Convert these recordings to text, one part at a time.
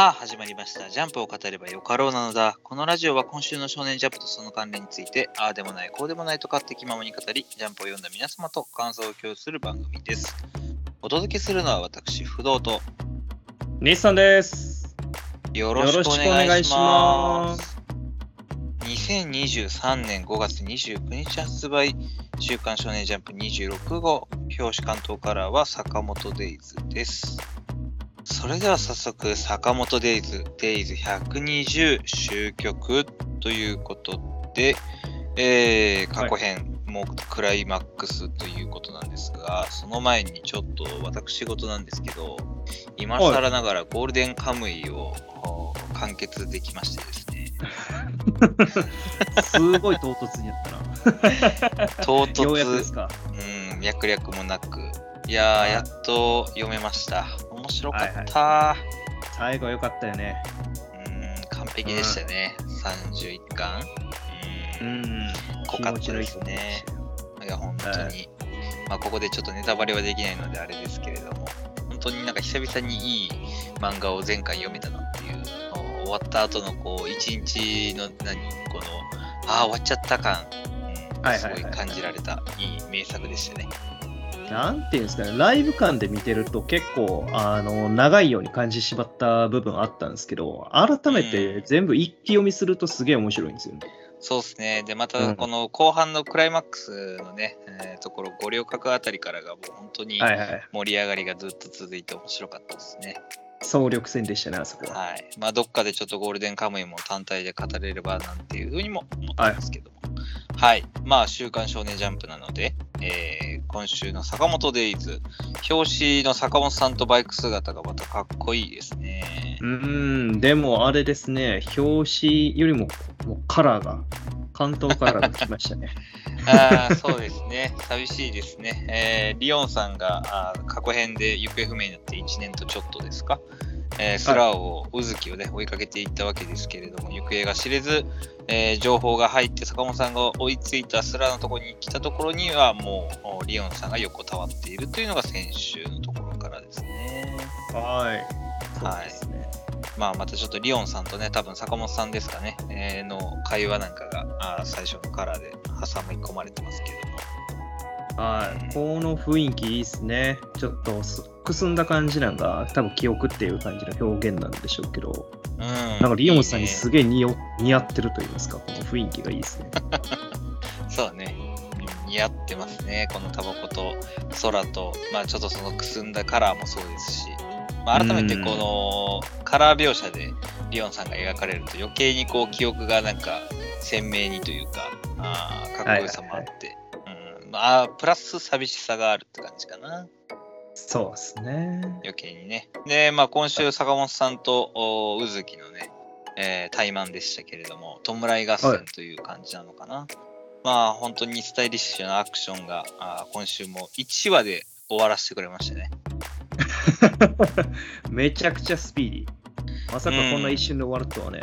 さあ始まりました。ジャンプを語ればよかろうなのだ。このラジオは今週の少年ジャンプとその関連について、ああでもない、こうでもないと勝手気ままに語り、ジャンプを読んだ皆様と感想を共有する番組です。お届けするのは私、不動と日産です。よろしくお願いします。2023年5月29日発売、週刊少年ジャンプ26号、表紙関東カラーは坂本デイズです。それでは早速、坂本デイズ、デイズ120終局ということで、えー、過去編、もうクライマックスということなんですが、その前にちょっと私事なんですけど、今更ながらゴールデンカムイをお完結できましてですね、すごい唐突にやったな。唐 ようやくで突す、か。うん、脈略もなく、いややっと読めました。面白かった、最後良かったよね。うん、完璧でしたね、31巻。う、うんん。濃かったですね。いや、本当に。はまあ、ここでちょっとネタバレはできないのであれですけれども、本当になんか久々にいい漫画を前回読めたなっていう、終わった後のこう、一日の何、この、ああ、終わっちゃった感、うんはいはいはいすごい感じられた、いい名作でしたね。なんていうんですかね、ライブ感で見てると結構あの長いように感じてしまった部分あったんですけど、改めて全部一気読みするとすげえ面白いんですよね。そうですね。で、まうんたこの後半のクライマックスのね、えーところ、五稜郭あたりからがもう本当にはいはい。盛り上がりがずっと続いて面白かったですね。総力戦でしたね、あそこは。はい。まあ、どっかでちょっとゴールデンカムイも単体で語れればなんていうふうにも思ったんですけども。はい。まあ、週刊少年ジャンプなので、えー今週の坂本デイズ、表紙の坂本さんとバイク姿がまたかっこいいですね。うーん、でもあれですね、表紙よりももうカラーが、関東カラーが来ましたね。ああ、そうですね。寂しいですね。えーリオンさんがあー過去編で行方不明になって1年とちょっとですか？えースラーを、うずきをね、追いかけていったわけですけれども、行方が知れず、えー情報が入って坂本さんが追いついたスラーのところに来たところには、もうおリオンさんが横たわっているというのが先週のところからですね。はい。そうですね。まあ、またちょっとリオンさんとね、多分坂本さんですかね、えーの会話なんかがあー最初のカラーで挟み込まれてますけども。はい、この雰囲気いいですね。ちょっとすくすんだ感じなんが、多分記憶っていう感じの表現なんでしょうけど、うん、なんかリオンさんにすげえ似合ってると言いますか、この雰囲気がいいですね。そうね。うん似合ってますね。このタバコと空と、まあちょっとそのくすんだカラーもそうですし、まあ、改めてこのカラー描写でリオンさんが描かれると余計にこう記憶がなんか鮮明にというか、あーかっこよさもあって、うんまあプラス寂しさがあるって感じかな。そうですね。余計にね。で、まあ今週坂本さんとお宇月のね、えー、対マンでしたけれども、弔い合戦という感じなのかな。まあ本当にスタイリッシュなアクションがあー今週も1話で終わらせてくれましたね。めちゃくちゃスピーディー。まさかこんな一瞬で終わるとはね。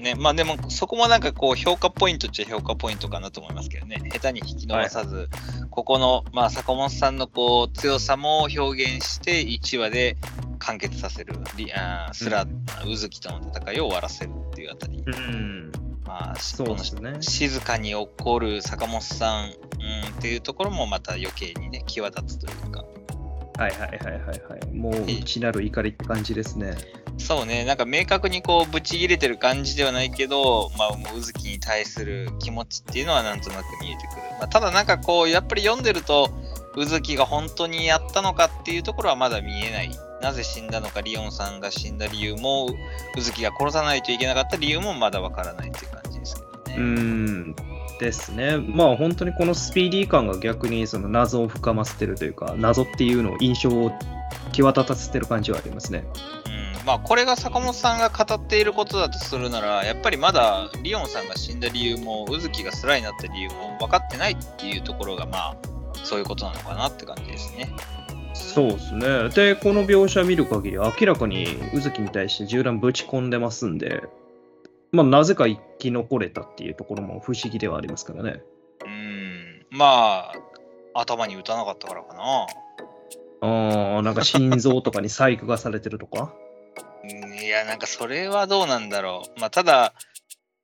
ね、まあでもそこもなんかこう評価ポイントっちゃ評価ポイントかなと思いますけどね。下手に引き伸ばさず、ここの、まあ坂本さんのこう強さも表現して1話で完結させる。リあースラ、宇月との戦いを終わらせるっていうあたり。うん。まあ、そうですね静かに怒る坂本さん、うん、っていうところもまた余計にね、際立つというか。はいはいはいはいはい。もう内なる怒りって感じですね。そうね、なんか明確にこう、ブチ切れてる感じではないけど、まあ、もう、宇月に対する気持ちっていうのはなんとなく見えてくる。まあ、ただなんかこう、やっぱり読んでると、宇月が本当にやったのかっていうところはまだ見えない。なぜ死んだのか、リオンさんが死んだ理由も、宇月が殺さないといけなかった理由もまだわからないっていう感じですけどね。うん。ですね。まあ本当にこのスピーディー感が逆にその謎を深ませてるというか、謎っていうのを印象を際立たせてる感じはありますね。うん、まあこれが坂本さんが語っていることだとするならやっぱりまだリオンさんが死んだ理由も宇月がスライになった理由も分かってないっていうところがまあそういうことなのかなって感じですね。そうですね。で、この描写見る限り、明らかに宇月に対して銃弾ぶち込んでますんで、まあ、なぜか生き残れたっていうところも不思議ではありますからね。うんまあ頭に打たなかったからかな。ああ、なんか心臓とかに細工がされてるとか？うんいや、なんかそれはどうなんだろう。まあ、ただ、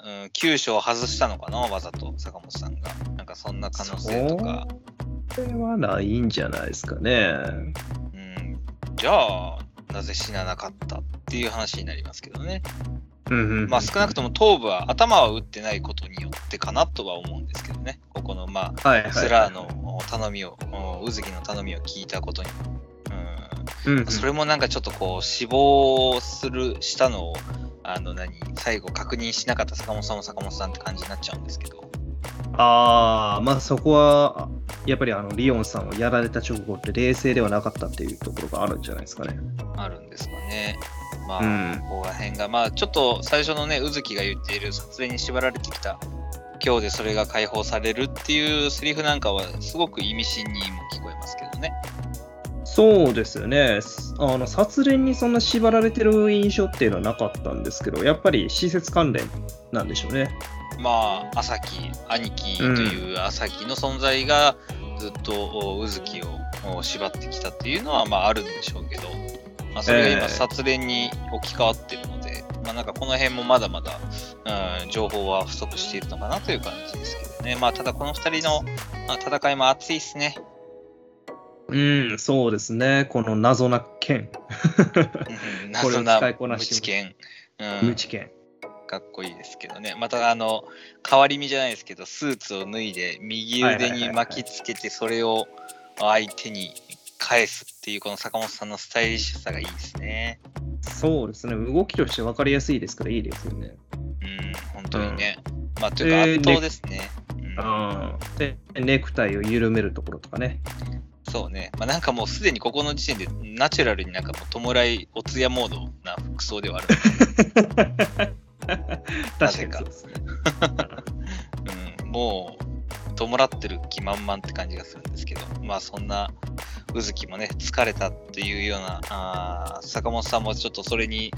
うん、急所を外したのかな、わざと、坂本さんが。なんかそんな可能性とか。それはないんじゃないですかね。うん、じゃあ、なぜ死ななかったっていう話になりますけどね。まあ、少なくとも頭部は、頭は打ってないことによってかなとは思うんですけどね。ここの、まあ、はいはいはいスラーの頼みを、うずきの頼みを聞いたことに。うんうんうんそれもなんかちょっとこう死亡するしたのをあの何最後確認しなかった坂本さんも坂本さんって感じになっちゃうんですけどああ、まあそこは、やっぱりあのリオンさんをやられた直後って冷静ではなかったっていうところがあるんじゃないですかね。あるんですかね。まあ、うんここら辺がまあちょっと最初のねうずきが言っている撮影に縛られてきた今日でそれが解放されるっていうセリフなんかはすごく意味深にも聞こえますけどね。そうですよね。すあの殺練にそんな縛られてる印象っていうのはなかったんですけど、やっぱり施設関連なんでしょうね。まあ朝木兄貴という朝木の存在がずっとうずきを縛ってきたっていうのはまああるんでしょうけど、まあ、それがええ今殺練に置き換わってるので、まあなんかこの辺もまだまだ、うん、情報は不足しているのかなという感じですけどね。まあただこの2人のまあ戦いも熱いですね。うん、そうですね。この謎な剣、謎な無知見。うん無知剣。かっこいいですけどね。またあの、変わり身じゃないですけど、スーツを脱いで、右腕に巻きつけて、それを相手に返すっていう、この坂本さんのスタイリッシュさがいいですね。そうですね。動きとして分かりやすいですからいいですよね。うん、本当にね。まあ、というかえー圧倒ですね。うんうん。で、ネクタイを緩めるところとかね。そうね。まあ、なんかもうすでにここの時点で、ナチュラルになんかもう、弔い、お通夜モードな服装ではある。確かにそうですね。うん、もう、弔ってる気満々って感じがするんですけど、まあそんな、うずきもね、疲れたっていうような、あー坂本さんもちょっとそれに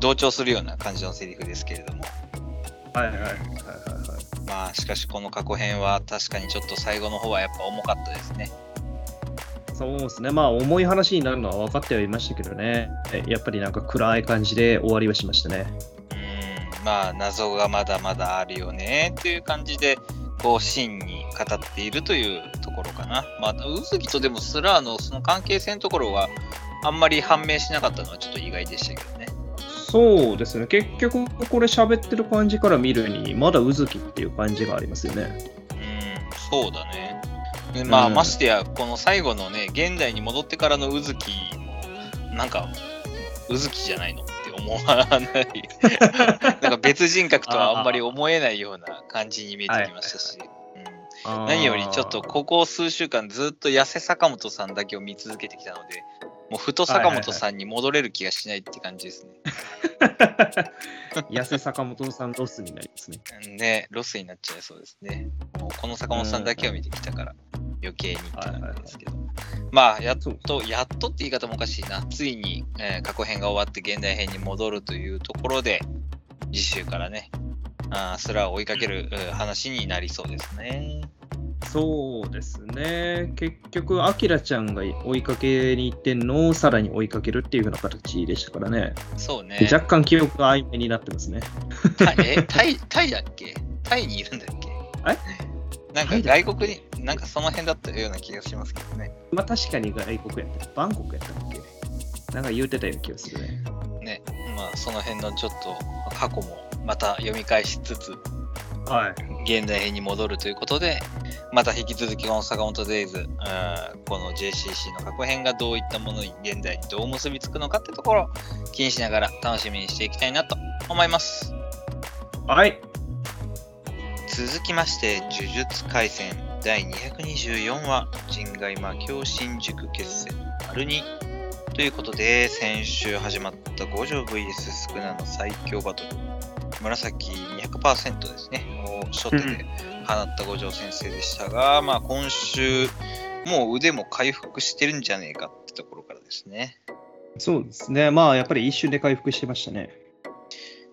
同調するような感じのセリフですけれども、はいはいはいはいはい。まあしかしこの過去編は確かにちょっと最後の方はやっぱ重かったですね。そうですね。まあ、重い話になるのは分かってはいましたけどね。えやっぱりなんか暗い感じで終わりはしましたね。うん、まあ謎がまだまだあるよねっていう感じで、こう真に語っているというところかな。まあ、うずきとでもスラーのその関係性のところは、あんまり判明しなかったのはちょっと意外でしたけどね。そうですね。結局、これ喋ってる感じから見るに、まだうずきっていう感じがありますよね。うん、そうだね。でまあ、うんましてや、この最後のね、現代に戻ってからのうずきも、なんか、うずきじゃないの？って思わない。なんか別人格とはあんまり思えないような感じに見えてきましたし。うん何よりちょっとここ数週間ずっと痩せ坂本さんだけを見続けてきたので、もう太った坂本さんに戻れる気がしないって感じですね。痩せ坂本さんロスになりますね。ね、ロスになっちゃいそうですね。もうこの坂本さんだけを見てきたから余計にって感じですけど。まあ、やっと、やっとって言い方もおかしいな。ついに、えー過去編が終わって現代編に戻るというところで、次週からね、あーそれは追いかけるうん話になりそうですね。そうですね。結局、アキラちゃんが追いかけに行ってんのをさらに追いかけるっていうような形でしたからね。そうね。若干記憶が曖昧になってますね。タイえタイ、タイだっけ？タイにいるんだっけ？え？なんか外国に、なんかその辺だったような気がしますけどね。まあ確かに外国やった。バンコクやったっけ？なんか言うてたような気がするね。ね。まあその辺のちょっと過去もまた読み返しつつ、はい。現代編に戻るということで、また引き続きこの坂本デイズ、うんこの JCC の過去編がどういったものに現代にどう結びつくのかってところを気にしながら楽しみにしていきたいなと思います。はい。続きまして、呪術廻戦第224話、人外魔境新宿決戦丸2ということで、先週始まった五条 VS スクナの最強バトル、紫200%ですね、を初手で放った五条先生でしたが、まあ今週、もう腕も回復してるんじゃねえかってところからですね。そうですね。まあやっぱり一瞬で回復してましたね。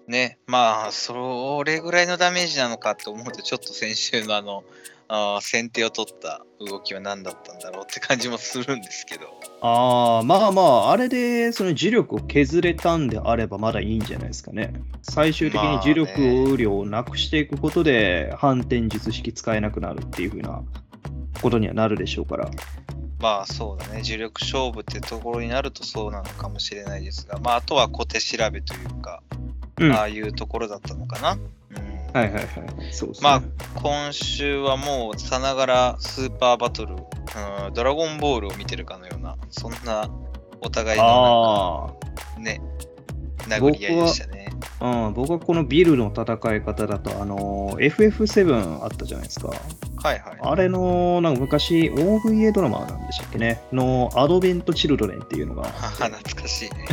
ね、まあ、それぐらいのダメージなのかって思うと、ちょっと先週のあの、あー先手を取った動きは何だったんだろうって感じもするんですけど。ああ、まあまあ、あれでその磁力を削れたんであればまだいいんじゃないですかね。最終的に磁力量をなくしていくことで、反転術式使えなくなるっていう風なことにはなるでしょうから。まあそうだね、重力勝負ってところになるとそうなのかもしれないですが、まああとは小手調べというか、うん。ああはいいうところだったのかな。うんはいはい。そうですね。まあ今週はもうさながらスーパーバトル、うん、ドラゴンボールを見てるかのような、そんなお互いの。ね、殴り合いでしたね。うん、僕はこのビルの戦い方だと、あの、FF7 あったじゃないですか。はいはい。あれの、なんか昔、OVA ドラマなんでしたっけね、のアドベント・チルドレンっていうのが、懐かしいね。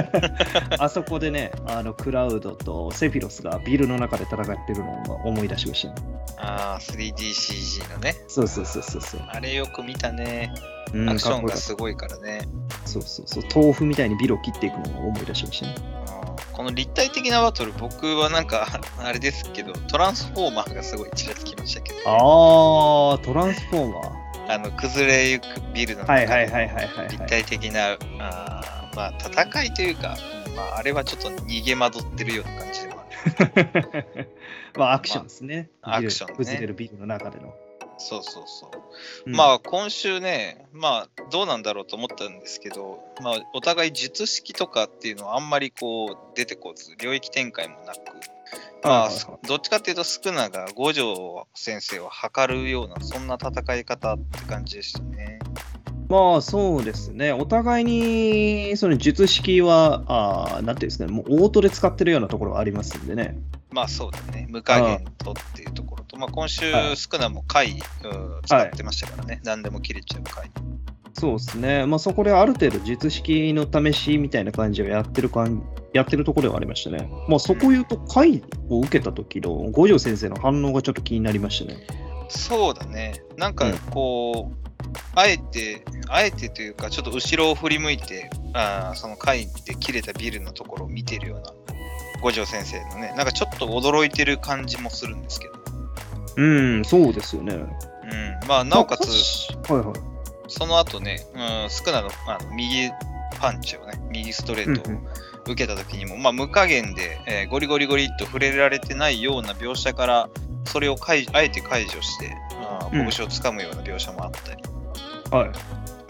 あそこでね、あのクラウドとセフィロスがビルの中で戦ってるのを思い出しましたね。ああ、3DCG のね。そうそうそうそうそう。あれよく見たね。うんアクションがすごいからね。そうそうそう。豆腐みたいにビルを切っていくのを思い出しましたね。うんこの立体的なバトル、僕はなんか、あれですけど、トランスフォーマーがすごいちらつきましたけど、あー、トランスフォーマー。あの崩れゆくビルの中はいはいではいはいはい、立はい。体的な、あーまあ、戦いというか、まあ、あれはちょっと逃げ惑ってるような感じでもある。まあ、アクションですね。まあアクションね崩れるビルの中での。そうそうそう。うんまあ今週ね、まあどうなんだろうと思ったんですけど、まあお互い術式とかっていうのはあんまりこう出てこず、領域展開もなく、まあどっちかっていうとスクナが五条先生を測るような、そんな戦い方って感じでしたね。まあそうですね。お互いにその術式は、あーなんていうんですかね、もうオートで使ってるようなところがありますんでね。まあそうだね、無加減とっていうところと、まあ今週はいスクナも回、うん使ってましたからね、何でも切れちゃう回。そうですね。まあそこである程度術式の試しみたいな感じをやってる感やってるところではありましたね。まあそこ言うと、回を受けた時の五条先生の反応がちょっと気になりましたね。そうだね。なんかうんこう、あえて、あえてというか、ちょっと後ろを振り向いて、あーその階で切れたビルのところを見てるような五条先生のね、なんかちょっと驚いてる感じもするんですけど。うん、そうですよね。うん。まあ、なおかつ、はいはい。その後ね、うん、スクナのあの右パンチをね、右ストレートを受けた時にも、まあ、無加減で、えーゴリゴリゴリっと触れられてないような描写から、それを解あえて解除して、あーうん拳をつかむような描写もあったり、はい。ま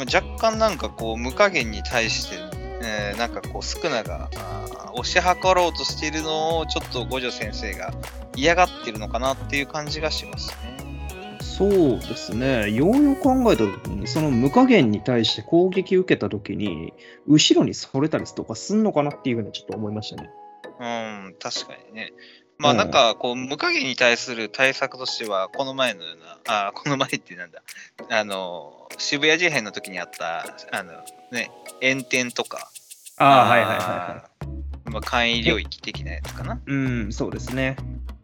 あ若干なんかこう無加減に対して、えーなんかこうスクナが押し量ろうとしているのをちょっと五条先生が嫌がってるのかなっていう感じがしますね。そうですね。ようよく考えた時に、その無加減に対して攻撃受けた時に、後ろにそれたりとかすんのかなっていうふうにちょっと思いましたね。うん、確かにね。まあうんなんかこう無加減に対する対策としては、この前のような、あーこの前ってなんだ、あの、渋谷事変の時にあった、あのね、炎天とか、ああ、はいはいはいはまあ、簡易領域的なやつかな。い。うん、そうですね。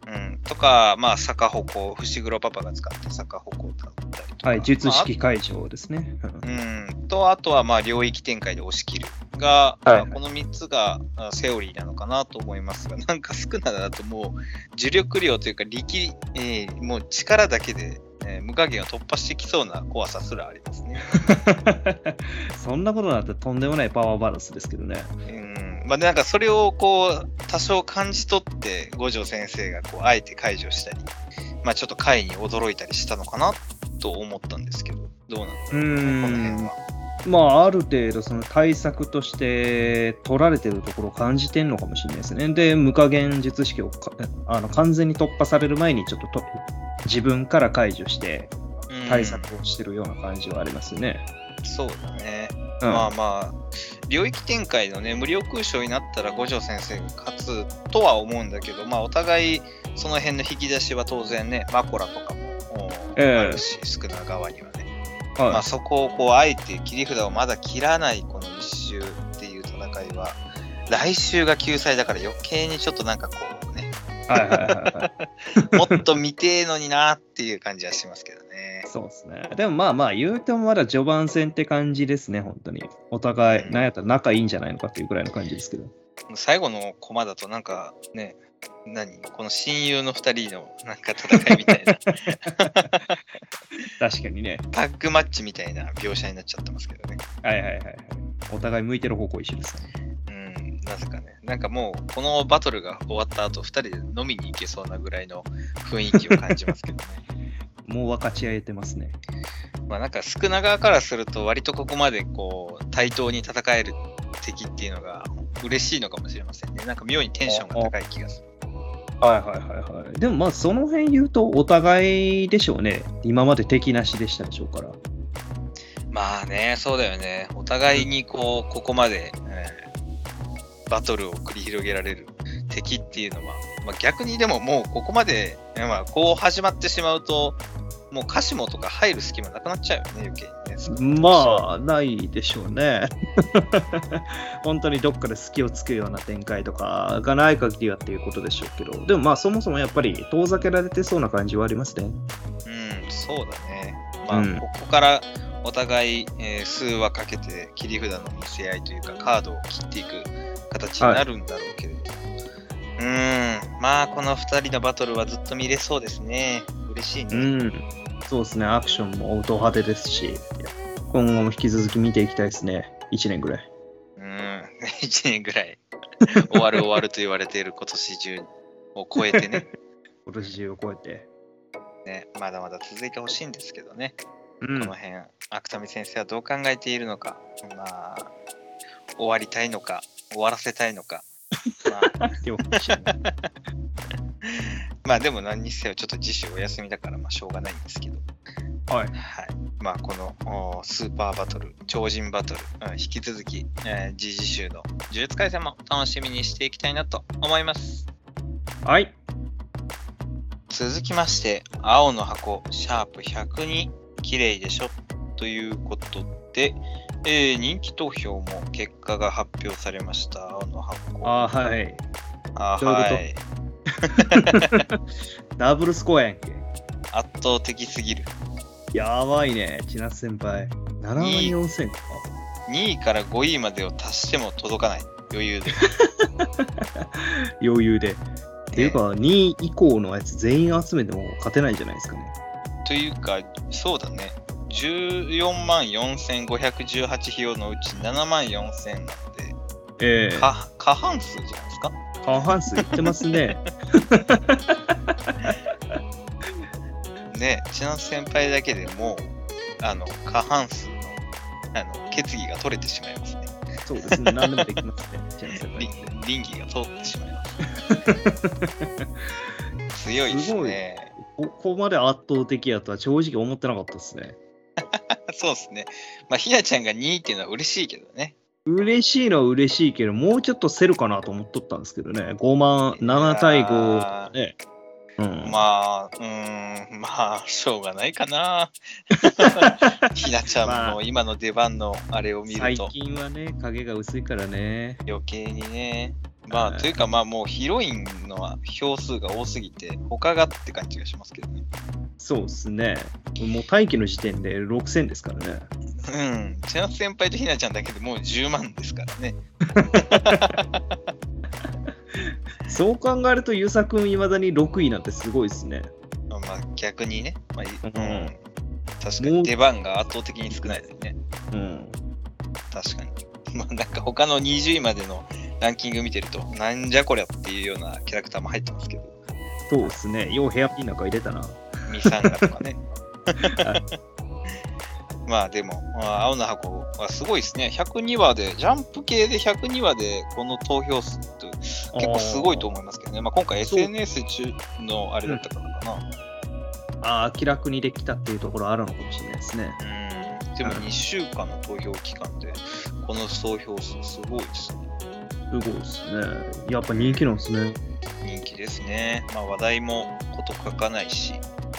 うん、とか、まあ、坂鉾、伏黒パパが使った坂鉾だったりとか。はい、術式解除ですね。うんまあ。うん、と、あとは、まあ、領域展開で押し切るが、はいまあこの3つがあセオリーなのかなと思いますが、なんか少なだともう、重力量というか力、えーもう力だけで、えー無加減を突破してきそうな怖さすらありますね。そんなことなんてとんでもないパワーバランスですけどね。うん、まあ、なんかそれをこう、多少感じ取って、五条先生がこう、あえて解除したり、まあ、ちょっと回に驚いたりしたのかなと思ったんですけど、どうなんだうろうね、この辺んは。。まあ、ある程度、その対策として取られてるところを感じてんのかもしれないですね。で、無加減術式をかあの完全に突破される前に、ちょっとと自分から解除してうん対策をしてるような感じはありますよね。そうだね。うんまあまあ、領域展開のね、無料空想になったら五条先生が勝つとは思うんだけど、まあお互いその辺の引き出しは当然ね、マコラとかもあるし、少な側にはね。はいまあそこをこう、あえて切り札をまだ切らないこの一周っていう戦いは、来週が救済だから余計にちょっとなんかこうね、はいはいはいはい。もっと見てえのになっていう感じはしますけどね。そうですね。でもまあまあ、言うてもまだ序盤戦って感じですね、本当に。お互い、なんやったら仲いいんじゃないのかっていうぐらいの感じですけど。最後のコマだとなんかね、何？この親友の2人のなんか戦いみたいな、確かにね。タッグマッチみたいな描写になっちゃってますけどね。はいはいはいはい。お互い向いてる方向一緒ですね。うん、なぜかね。なんかもう、このバトルが終わった後、2人で飲みに行けそうなぐらいの雰囲気を感じますけどね。もう分かち合えてますね。まあなんか少な側からすると、割とここまでこう、対等に戦える敵っていうのが嬉しいのかもしれませんね。なんか妙にテンションが高い気がする。はいはいはいはい。でもまあ、その辺言うと、お互いでしょうね。今まで敵なしでしたでしょうから。まあね、そうだよね。お互いにこう、ここまで、えーバトルを繰り広げられる敵っていうのは、まあ、逆にでももうここまで、まあ、こう始まってしまうと、もうカシモとか入る隙間なくなっちゃうよね、余計にね。まあ、ないでしょうね。本当にどっかで隙をつくような展開とかがない限りはっていうことでしょうけど、でもまあ、そもそもやっぱり遠ざけられてそうな感じはありますね。うん、そうだね。まあ、うんここからお互い、えー数話かけて切り札の見せ合いというか、カードを切っていく形になるんだろうけれど。うーん、まあ、この2人のバトルはずっと見れそうですね。嬉しいね。うん。そうですね、アクションも音派手ですし、今後も引き続き見ていきたいですね。1年ぐらい。うん、1年ぐらい終わる終わると言われている今年中を超えてね 今年中を超えて。ね、まだまだ続いてほしいんですけどね、うんこの辺、芥見先生はどう考えているのか、まあ、終わりたいのか、終わらせたいのか、まあ、両方一緒にまあでも何にせよちょっと次週お休みだからまあしょうがないんですけど、はい。はい。まあこのおスーパーバトル、超人バトル、うん引き続き、えー、次次週の呪術廻戦も楽しみにしていきたいなと思います。はい。続きまして、青の箱、シャープ102、綺麗でしょということで、えー人気投票も結果が発表されました。青の箱。あーはい。あはい。ダブルスコアやんけ。圧倒的すぎる。やばいね、千夏先輩。7万4000か。2位から5位までを足しても届かない。余裕で。余裕で。っていうか、2位以降のやつ全員集めても勝てないんじゃないですかね。というか、そうだね。14万4518票のうち7万4000なので、ええか過半数じゃないですか？過半数いってますね。ね、千夏先輩だけでもう、あの、過半数の、あの、決議が取れてしまいますね。そうですね。何でもできますね。千夏先り輩。倫理が通ってしまいます。強いですね。ここまで圧倒的やとは正直思ってなかったですね。そうですね。まあ、ひなちゃんが2位っていうのは嬉しいけどね。嬉しいのは嬉しいけど、もうちょっと競るかなと思っとったんですけどね。5万、7対5ね。うん、まあ、うーん、まあ、しょうがないかな。ひなちゃんの今の出番のあれを見る最と近はね、影が薄いからね。余計にね。まあ、はいというかまあもうヒロインの票数が多すぎて、他がって感じがしますけどね。そうですね。もう待機の時点で6000ですからね。うん。千夏先輩とひなちゃんだけでもう10万ですからね。そう考えると、ゆうさくんいまだに6位なんてすごいですね。まあ逆にね。まあ、いうんうん。確かもうに出番が圧倒的に少ないですね。うん。確かに。まあなんか他の20位までのランキング見てると、なんじゃこりゃっていうようなキャラクターも入ってますけど、そうですね。ようヘアピンなんか入れたな。ミサンガとかね はい。まあでも、まあ青の箱はすごいですね。102話で、ジャンプ系で102話でこの投票数って結構すごいと思いますけどね。まあ今回 SNS 中のあれだったからかな。ああ、気楽にできたっていうところあるのかもしれないですね。うん。でも2週間の投票期間で、この投票数すごいですね。すごいですね。やっぱ人気なんですね。人気ですね。まあ話題もこと書かないし、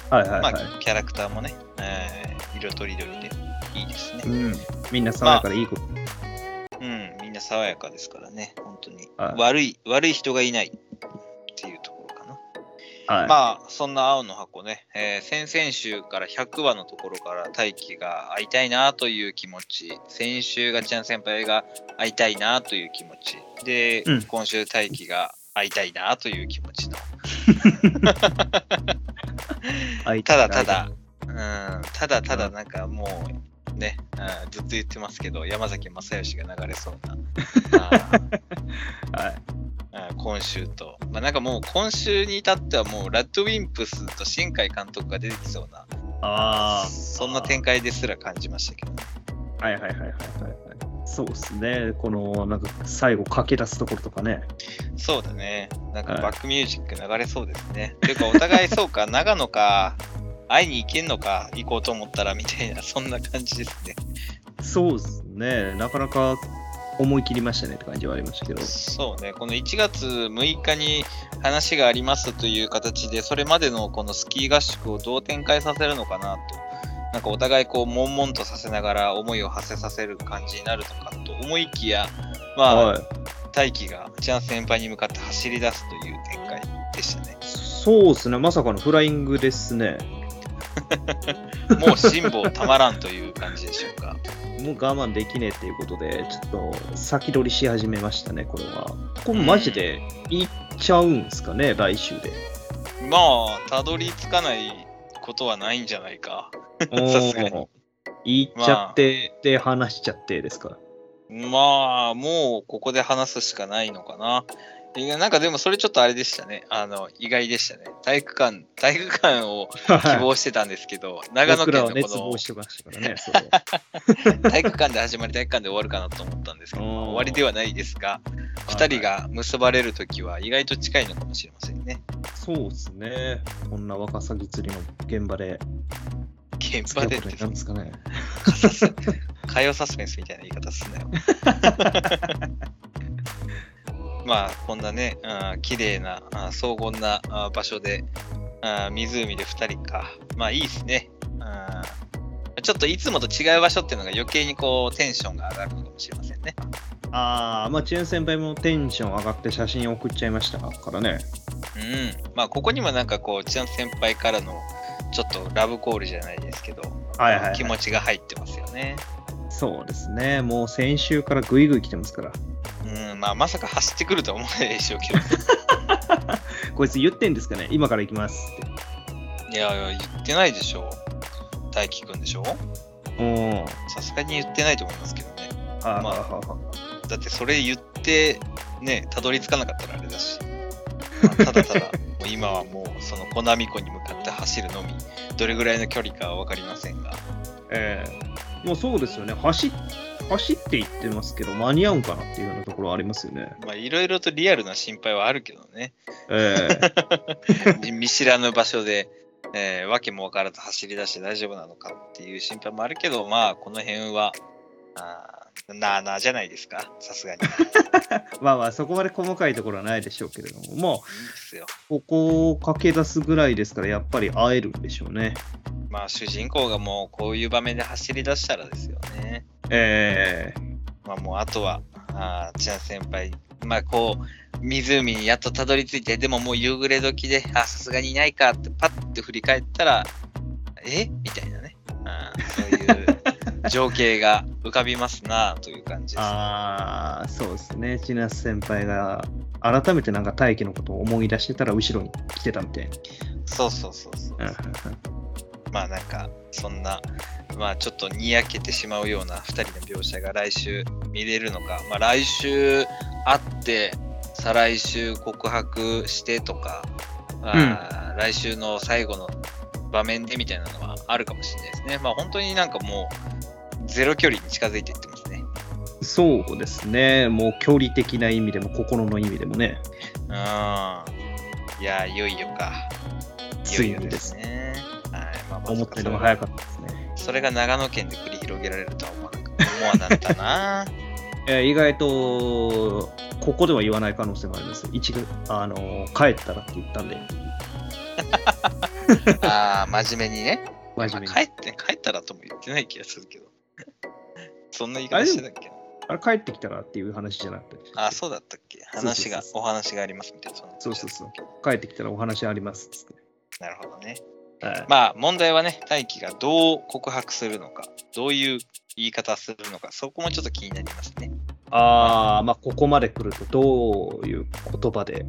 はいはいはい。まあキャラクターもね、えー色とりどりでいいですね。うん。みんな爽やかでいいこと。うん、みんな爽やかですからね、本当に。はい悪い、悪い人がいないっていうところかな。はい。まあ、そんな青の箱ね、えー先々週から100話のところから大輝が会いたいなという気持ち、先週がちゃん先輩が会いたいなという気持ち、で、うん。今週大輝が会いたいなという気持ちの、はいただただ、うん、ただただなんかもう、ね、うんずっと言ってますけど、山崎正義が流れそうな、はい。あ今週と、まあ、なんかもう今週に至ってはもうラッドウィンプスと新海監督が出てきそうな、あそんな展開ですら感じましたけどね。あ。はいはいはいはいはいはい。そうですね。この、なんか最後駆け出すところとかね。そうだね。なんかはいバックミュージック流れそうですね。というか、お互いそうか、長野か、会いに行けんのか、行こうと思ったらみたいな、そんな感じですね。そうですね。なかなか思い切りましたねって感じはありましたけど。そうね、この1月6日に話がありますという形で、それまでのこのスキー合宿をどう展開させるのかなと。なんかお互いこう、悶々とさせながら思いを馳せさせる感じになるのかと思いきや、まあ、はい。大輝がチャン先輩に向かって走り出すという展開でしたね。そうですね。まさかのフライングですね。もう辛抱たまらんという感じでしょうか。もう我慢できねえっていうことで、ちょっと先取りし始めましたね、これは。これマジでいっちゃうんですかね、来週で。まあ、たどり着かないことはないんじゃないか。さすがに言っちゃって、で、話しちゃってですか。まあ、もうここで話すしかないのかな。いやなんかでもそれちょっとあれでしたね。あの、意外でしたね。体育館、体育館を希望してたんですけど、長野県のこ熱望してましたからね、体育館で始まり体育館で終わるかなと思ったんですけど、まあ終わりではないですが、2人が結ばれるときは意外と近いのかもしれませんね。そうですね。こんなワカサギ釣りの現場で現場でってですかね。火曜サスペンスみたいな言い方すんなよ。まあ、こんなね、うん綺麗な、あ荘厳なあ場所で、あ湖で2人か。まあ、いいですね。うんちょっといつもと違う場所っていうのが余計にこうテンションが上がるのかもしれませんね。ああ、まあ、チェン先輩もテンション上がって写真送っちゃいましたからね。うん。まあ、ここにもなんかこう、ちゃん先輩からのちょっとラブコールじゃないですけど、はいはいはい気持ちが入ってますよね。そうですね。もう先週からグイグイ来てますから。うん、まあ、まさか走ってくるとは思わないでしょうけど。こいつ言ってんですかね？今から行きますって。いやいや、言ってないでしょ。大輝くんでしょ？おーさすがに言ってないと思いますけどね。あーまあだってそれ言って、ね、たどり着かなかったらあれだし。まあただただ、もう今はもうそのコナミ湖に向かって走るのみ、どれぐらいの距離かは分かりませんが。ええもうそうですよね。走っ走っていってますけど、間に合うんかなっていうようなところありますよね。まあいろいろとリアルな心配はあるけどね。ええ 見知らぬ場所で、えー、わけも分からず走り出して大丈夫なのかっていう心配もあるけど、まあこの辺は、あーなあなあじゃないですか、さすがに。まあまあ、そこまで細かいところはないでしょうけれども、もですよ。う、ここを駆け出すぐらいですから、やっぱり会えるんでしょうね。まあ主人公がもうこういう場面で走り出したらですよね。ええまあもうあとは、あー千奈先輩、まあこう、湖にやっとたどり着いて、でももう夕暮れ時で、あ、さすがにいないかってパッて振り返ったら、え？みたいなね。あーそういう情景が浮かびますなという感じです。ああ、そうですね。千夏先輩が、改めてなんか大輝のことを思い出してたら、後ろに来てたみたいな。そうそうそうそう。うんまあなんか、そんな、まあちょっとにやけてしまうような2人の描写が来週見れるのか、まあ来週会って、再来週告白してとか、あー来週の最後の場面でみたいなのはあるかもしれないですね。まあ本当になんかもう、ゼロ距離に近づいていってますね。そうですね。もう距離的な意味でも、心の意味でもね。うん。いやー、いよいよか。いよいよですね。思ったよりも早かったですね。それが長野県で繰り広げられるとは思わなか思わなかったな。えー意外と、ここでは言わない可能性もあります。一があの帰ったらって言ったんで、ああ、真面目にね。真面目にまあ帰って、帰ったらとも言ってない気がするけど。そんな言い方してたっけ？あれ帰ってきたらっていう話じゃなくて。あ、そうだったっけ？そうそう話が、そうお話がありますみたいな。そうそうそう。帰ってきたらお話ありますっつって。なるほどね。はい。まあ、問題はね、大輝がどう告白するのか、どういう言い方するのか、そこもちょっと気になりますね。ああ、まあ、ここまで来るとどういう言葉で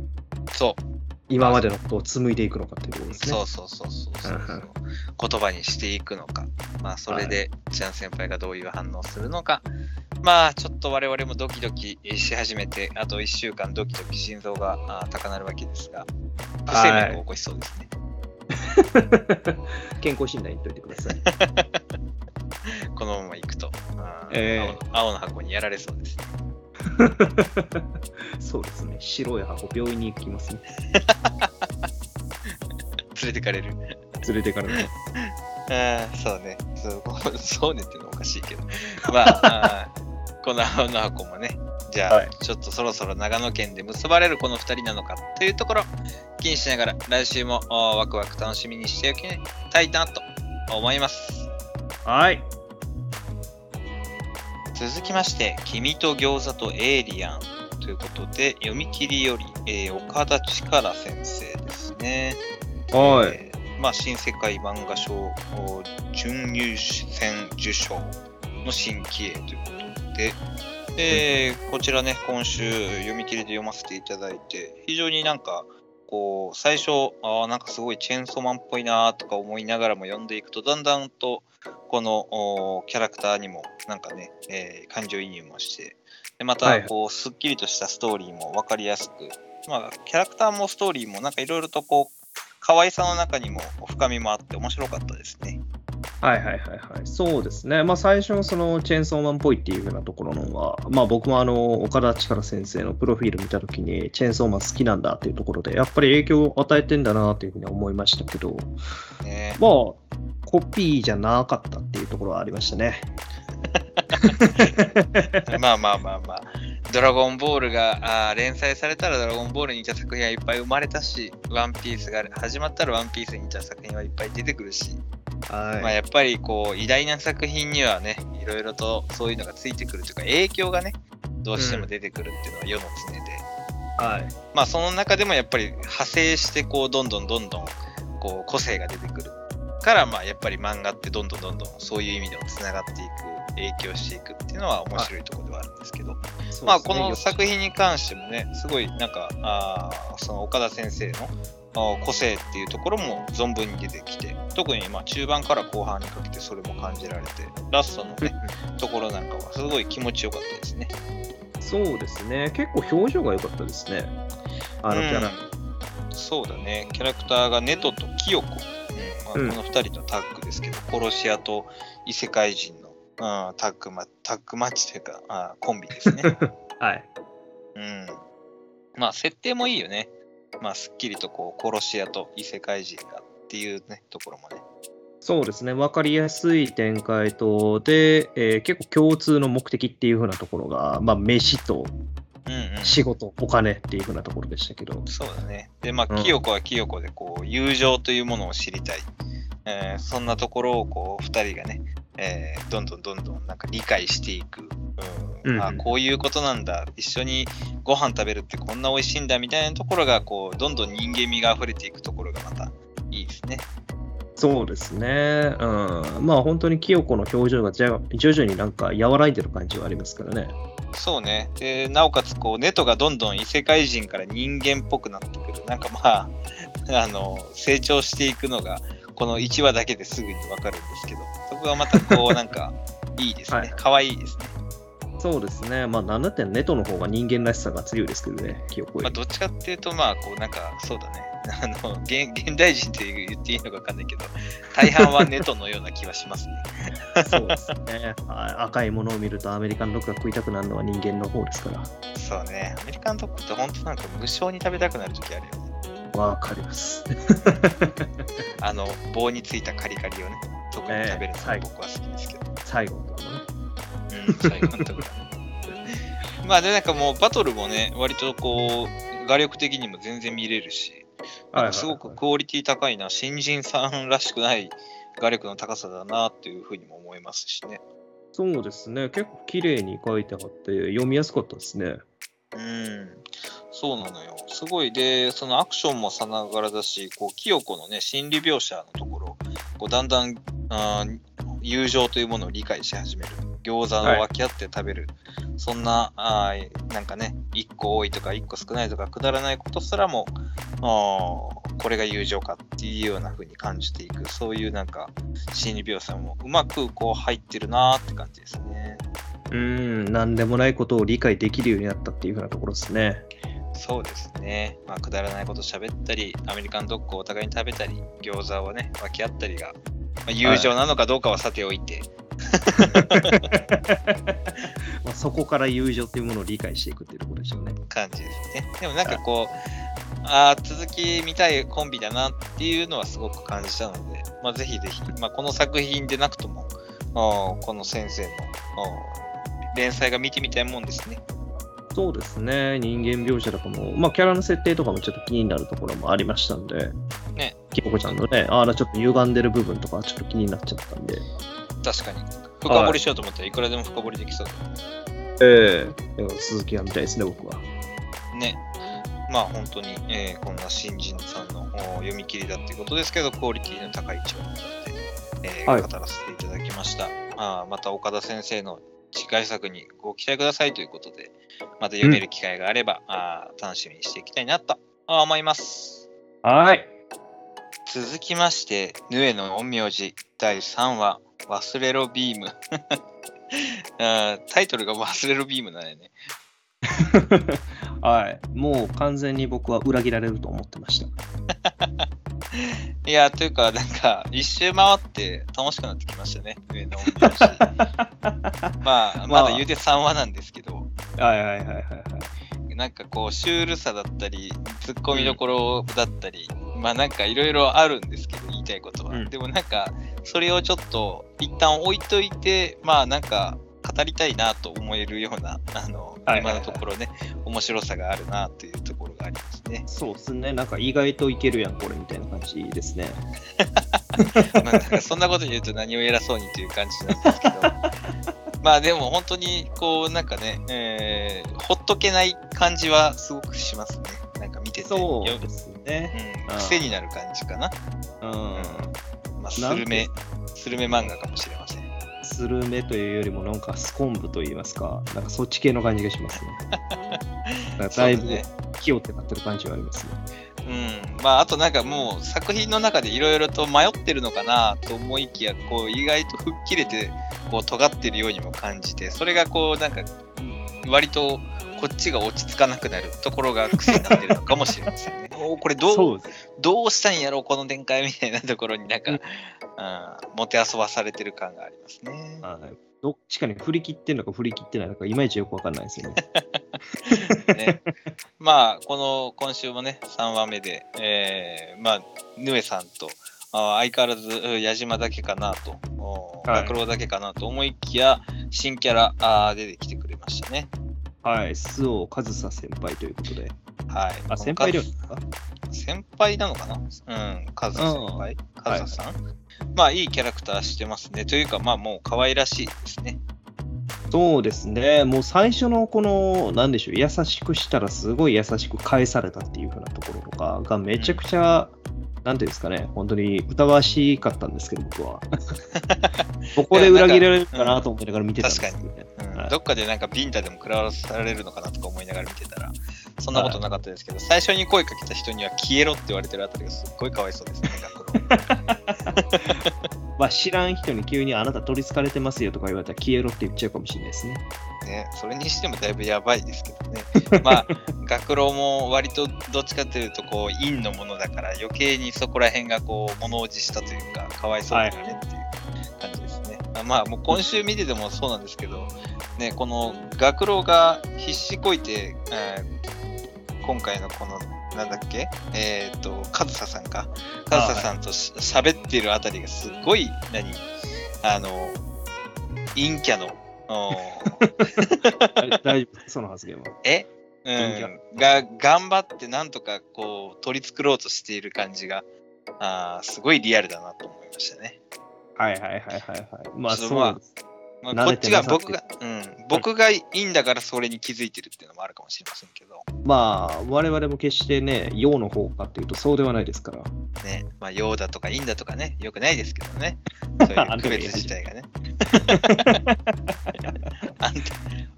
そう、今までのことを紡いでいくのかっていうところですね。そうそうそうそうそう言葉にしていくのか、まあ、それで、ちゃん先輩がどういう反応するのか、まあ、ちょっと我々もドキドキし始めて、あと1週間ドキドキ心臓が高鳴るわけですが、不整脈を起こしそうですね。健康診断言っといてください。このまま行くと、ええ青の箱にやられそうですね。そうですね。白い箱、病院に行きますね。連れてかれる。連れてからね。ああ、そうね。そうそうねっていうのはおかしいけど。まあ、この青の箱もね、じゃあ、はいちょっとそろそろ長野県で結ばれるこの2人なのかというところ、気にしながら来週もワクワク楽しみにしておきたいなと思います。はい。続きまして、君と餃子とエイリアンということで、読み切りより、えー岡田力先生ですね。はい。えーまあ、新世界漫画賞お準優先受賞の新規鋭ということで、えーこちらね、今週読み切りで読ませていただいて、非常になんか、こう、最初、あーなんかすごいチェーンソーマンっぽいなとか思いながらも読んでいくと、だんだんと、このおキャラクターにも、なんかね、えー感情移入もして、でまた、はいこう、すっきりとしたストーリーも分かりやすく、まあ、キャラクターもストーリーも、なんかいろいろとこう、可愛さの中にも深みもあって面白かったですね。はいはいはいはい。そうですね。まあ最初のそのチェーンソーマンっぽいっていう風なところのは、まあ僕もあの岡田力先生のプロフィール見たときにチェーンソーマン好きなんだっていうところで、やっぱり影響を与えてんだなっていうふうに思いましたけど、ねまあコピーじゃなかったっていうところはありましたね。まあまあまあまあ。ドラゴンボールがあー連載されたらドラゴンボールに似た作品はいっぱい生まれたし、ワンピースが始まったらワンピースに似た作品はいっぱい出てくるし、はい。まあやっぱりこう偉大な作品にはね、いろいろとそういうのがついてくるというか、影響がね、どうしても出てくるっていうのは世の常で、はい。まあその中でもやっぱり派生してこうどんどんどんどんこう個性が出てくるからまあやっぱり漫画ってどんどんどんどんそういう意味でもつながっていく影響していくっていうのは面白いところではあるんですけど、まあこの作品に関してもねすごいなんかあーその岡田先生の個性っていうところも存分に出てきて特にまあ中盤から後半にかけてそれも感じられてラストのねところなんかはすごい気持ちよかったですね。そうですね。結構表情が良かったですね。あのキャラ。うんそうだね、キャラクターがネトとキヨコ、うんまあうんこの2人のタッグですけど、殺し屋と異世界人の、うんタッグマタッグマッチというか、あコンビですね。はい。うん、まあ、設定もいいよね。まあ、すっきりとこう殺し屋と異世界人がっていうね、ところもね。そうですね。わかりやすい展開と、で、えー結構共通の目的っていう風なところが、まあ、飯とうんうん。仕事、お金っていう風なところでしたけど。そうだね。で、まあ、うんキヨコはキヨコで、こう、友情というものを知りたい。えーそんなところを、こう、二人がね、えーどんどんどんどん、なんか理解していく。うんうんあこういうことなんだ。一緒にご飯食べるってこんな美味しいんだみたいなところが、こう、どんどん人間味が溢れていくところがまたいいですね。そうですね。うん。まあ、本当に清子の表情がじゃ徐々になんか和らいでる感じはありますからね。そうね。で、なおかつ、こう、ネトがどんどん異世界人から人間っぽくなってくる。なんかまあ、あの、成長していくのが、この1話だけですぐにわかるんですけど、そこがまたこう、なんか、いいですはいね。可愛いですね。そうですね。まあ、なんだってネトの方が人間らしさが強いですけどね、清子よまあ、り。どっちかっていうと、まあ、こう、なんか、そうだね。あの、現現代人って言っていいのかわかんないけど、大半はネトのような気はしますね。そうですね。はい赤いものを見るとアメリカンドッグが食いたくなるのは人間の方ですから。そうね。アメリカンドッグって本当なんか無償に食べたくなる時あるよね。わかります。あの、棒についたカリカリをね、特に食べるのがええ僕は好きですけど。最後のところね。うん、最後のところね。まあで、なんかもうバトルもね、割とこう、画力的にも全然見れるし、なんかすごくクオリティ高いな、新人さんらしくない画力の高さだなっていうふうにも思いますしね。そうですね。結構綺麗に書いてあって、読みやすかったですね。うん、そうなのよ。すごい。で、そのアクションもさながらだし、こう、清子のね、心理描写のところ、こうだんだんあ友情というものを理解し始める。餃子を分け合って食べる。そんな、あなんかね、1個多いとか1個少ないとか、くだらないことすらも、あこれが友情かっていうような風に感じていく、そういうなんか、心理描写もうまくこう入ってるなーって感じですね。うん、なんでもないことを理解できるようになったっていうふうなところですね。そうですね。まあ、くだらないこと喋ったり、アメリカンドッグをお互いに食べたり、餃子をね、分け合ったりが、まあ、友情なのかどうかはさておいて、まあ、そこから友情っていうものを理解していくっていうところでしょうね。感じですね。でもなんかこう、ああ、続き見たいコンビだなっていうのはすごく感じたので、まあ、ぜひぜひ、まあ、この作品でなくとも、この先生の連載が見てみたいもんですね。そうですね。人間描写とかも、まあ、キャラの設定とかもちょっと気になるところもありましたんで、ね。キココちゃんのね、あら、ちょっと歪んでる部分とかちょっと気になっちゃったんで、確かに。深掘りしようと思ったらいくらでも深掘りできそうだええ続きが見たいですね、僕は。ね。まあ本当に、えーこんな新人さんのお読み切りだっていうことですけど、クオリティの高い一話になって、えーはい語らせていただきました。あーまた岡田先生の次回作にご期待くださいということで、また読める機会があれば、あー楽しみにしていきたいなと思います。はい。続きまして、ヌエの陰陽師第3話、忘れろビーム。あータイトルが忘れろビームだよね。はい。もう完全に僕は裏切られると思ってました。いや、というか、なんか、一周回って楽しくなってきましたね、上の。まあ、まだ言うて3話なんですけど、はいはいはいはいはい。なんかこう、シュールさだったり、ツッコミどころだったり、まあなんかいろいろあるんですけど、言いたいことは。うんでもなんか、それをちょっと一旦置いといて、まあなんか、語りたいなと思えるような、あの、はいはいはい今のところね、面白さがあるなというところがありますね。そうですね。なんか意外といけるやん、これみたいな感じですね。まあ、なんかそんなこと言うと何を偉そうにという感じなんですけど、まあでも本当にこうなんかね、えーほっとけない感じはすごくしますね。なんか見てて。よそうですね。うん、うん癖になる感じかな。うん。まあ、スルメ、スルメ漫画かもしれません。スルメというよりもなんかスコンブと言いますか、なんかそっち系の感じがしますね。なんかだいぶね気をってなってる感じはありますね。うん。まああとなんかもう作品の中でいろいろと迷ってるのかなと思いきや、こう意外と吹っ切れて、こう尖ってるようにも感じて、それがこうなんか、割とこっちが落ち着かなくなるところが癖になってるのかもしれませんね。これどう。どうしたんやろうこの展開みたいなところになんか、うん、もてあそばされてる感がありますね。はいどっちかに振り切ってんのか振り切ってないのか、いまいちよくわかんないですよね。ねまあ、この今週もね、3話目で、えーまあ、ヌエさんと、あ相変わらずうん矢島だけかなと、おはいだけかなと思いきや、新キャラあー出てきてくれましたね。はい。周防和沙先輩ということで。はい。あ、先輩ではでないですか？先輩なのかな？うん、カズサ先輩。カズサさん、まあ、いいキャラクターしてますね。というか、まあ、もう可愛らしいですね。そうですね。もう最初のこの、なんでしょう、優しくしたらすごい優しく返されたっていう風なところとかがめちゃくちゃ、なんていうんですかね、本当に疑わしかったんですけど、僕は。ここで裏切られるかなと思いながら見てたんですけどね。うんはいどっかでなんかビンタでも食らわされるのかなとか思いながら見てたら、そんなことなかったですけど、最初に声かけた人には消えろって言われてるあたりがすっごいかわいそうですね、学童 まあ、知らん人に急にあなた取りつかれてますよとか言われたら消えろって言っちゃうかもしれないですね。ね。それにしてもだいぶやばいですけどね。まあ、学郎も割とどっちかというと、こう、陰のものだから余計にそこら辺がこう、物おじしたというか、かわいそうだよねっていう感じですね。あまあ、もう今週見ててもそうなんですけど、ね、この学郎が必死こいて、えー今回のこの、なんだっけ？えっ、と、カズサさんか。カズサさんとし喋ってるあたりがすごい、何？あの、陰キャの、大丈夫、その発言は。え？う陰ん、が頑張ってなんとかこう取り繕ろうとしている感じがあーすごいリアルだなと思いましたね。はいはいはいはいはい。まあそうです。まあ、慣こっちが僕が、うん、僕がいいんだからそれに気づいてるっていうのもあるかもしれませんけど、まあ、我々も決してね、陽の方かっていうとそうではないですから。ね、まあ、陽だとか陰だとかね、よくないですけどね、そういう区別自体がね。あんた、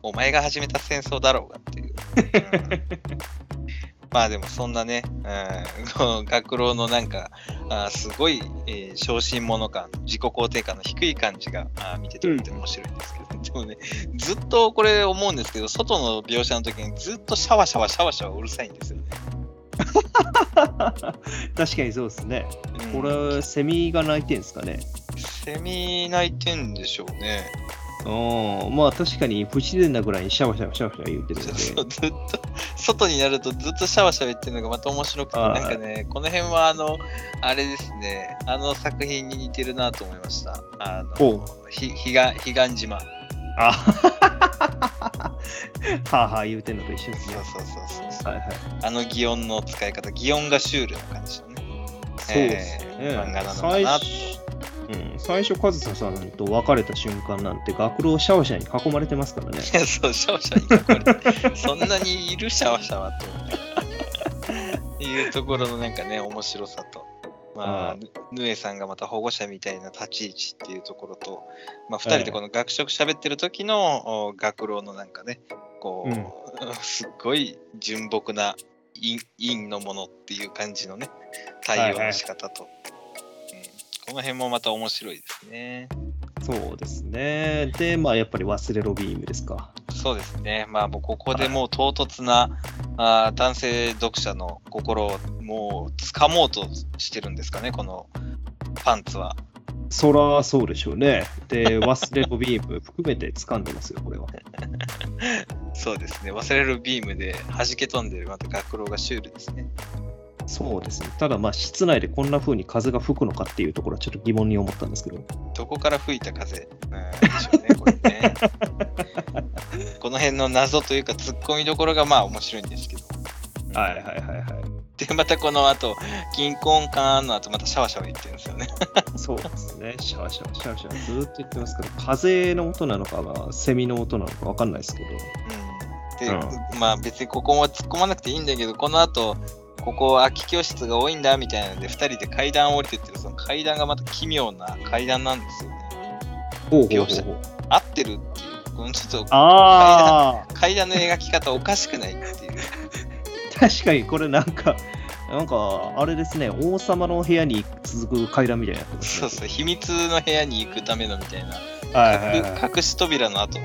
お前が始めた戦争だろうがっていう。う んまあでもそんなね、うん、学郎のなんか、あーすごい、えー小心者感、自己肯定感の低い感じがあー見てて面白いんですけど、でもね、ずっとこれ思うんですけど、外の描写の時にずっとシャワシャワシャワシャワうるさいんですよね。確かにそうですね。うんこれ、セミが鳴いてんですかね。セミ鳴いてんでしょうね。うん、まあ確かに不自然なぐらいにシャワシャワシャワシャワ言ってるそうので。ずっと、外になるとずっとシャワシャワ言ってるのがまた面白くて、はいなんかね、この辺はあの、あれですね、あの作品に似てるなと思いました。あの、ひ、ひが、彼岸島。あ はあはあ言うてんのと一緒ですね。そうそうそうそう。はいはい。あの擬音の使い方、擬音がシュールな感じのね。そうですね。えー漫画なのか最なと初、うん、最初、カズサさんと別れた瞬間なんて、学郎シャワシャワに囲まれてますからね。そう、シャワシャワに囲まれて、そんなにいるシャワシャワと思って。いうところのなんかね、面白さと。まあ、ぬぬえさんがまた保護者みたいな立ち位置っていうところと、まあ、二人でこの学食喋ってる時の、お学郎のなんかね、こう、すっごい純朴な陰陰のものっていう感じのね、対応の仕方と。うんこの辺もまた面白いですね。そうですね。で、まあ、やっぱり忘れろビームですか。そうですね。まあもうここでもう唐突な、あー男性読者の心をもう掴もうとしてるんですかね、このパンツは。そらそうでしょうね。で、忘れろビーム 含めて掴んでますよ、これは。そうですね。忘れるビームで弾け飛んでるまた学郎がシュールですね。そうですね。ただ、まあ、室内でこんな風に風が吹くのかっていうところはちょっと疑問に思ったんですけど。どこから吹いた風、うん、でしょうね、これね。この辺の謎というか、突っ込みどころがまあ面白いんですけど。はいはいはいはい。で、またこの後、金婚感の後、またシャワシャワ言ってるんですよね。そうですね。シャワシャワシャワシャワずーっと言ってますけど、風の音なのか、まあ、セミの音なのかわかんないですけど。うん、で、まあ別にここも突っ込まなくていいんだけど、この後、ここ空き教室が多いんだみたいなので、2人で階段を降りてってる、その階段がまた奇妙な階段なんですよね。ほうほうほう。合ってるっていう、このちょっと階段の描き方おかしくないっていう。確かにこれなんか、なんか、あれですね、王様の部屋に続く階段みたいになね。そうそう、秘密の部屋に行くためのみたいな、はいはいはい。隠隠し扉の後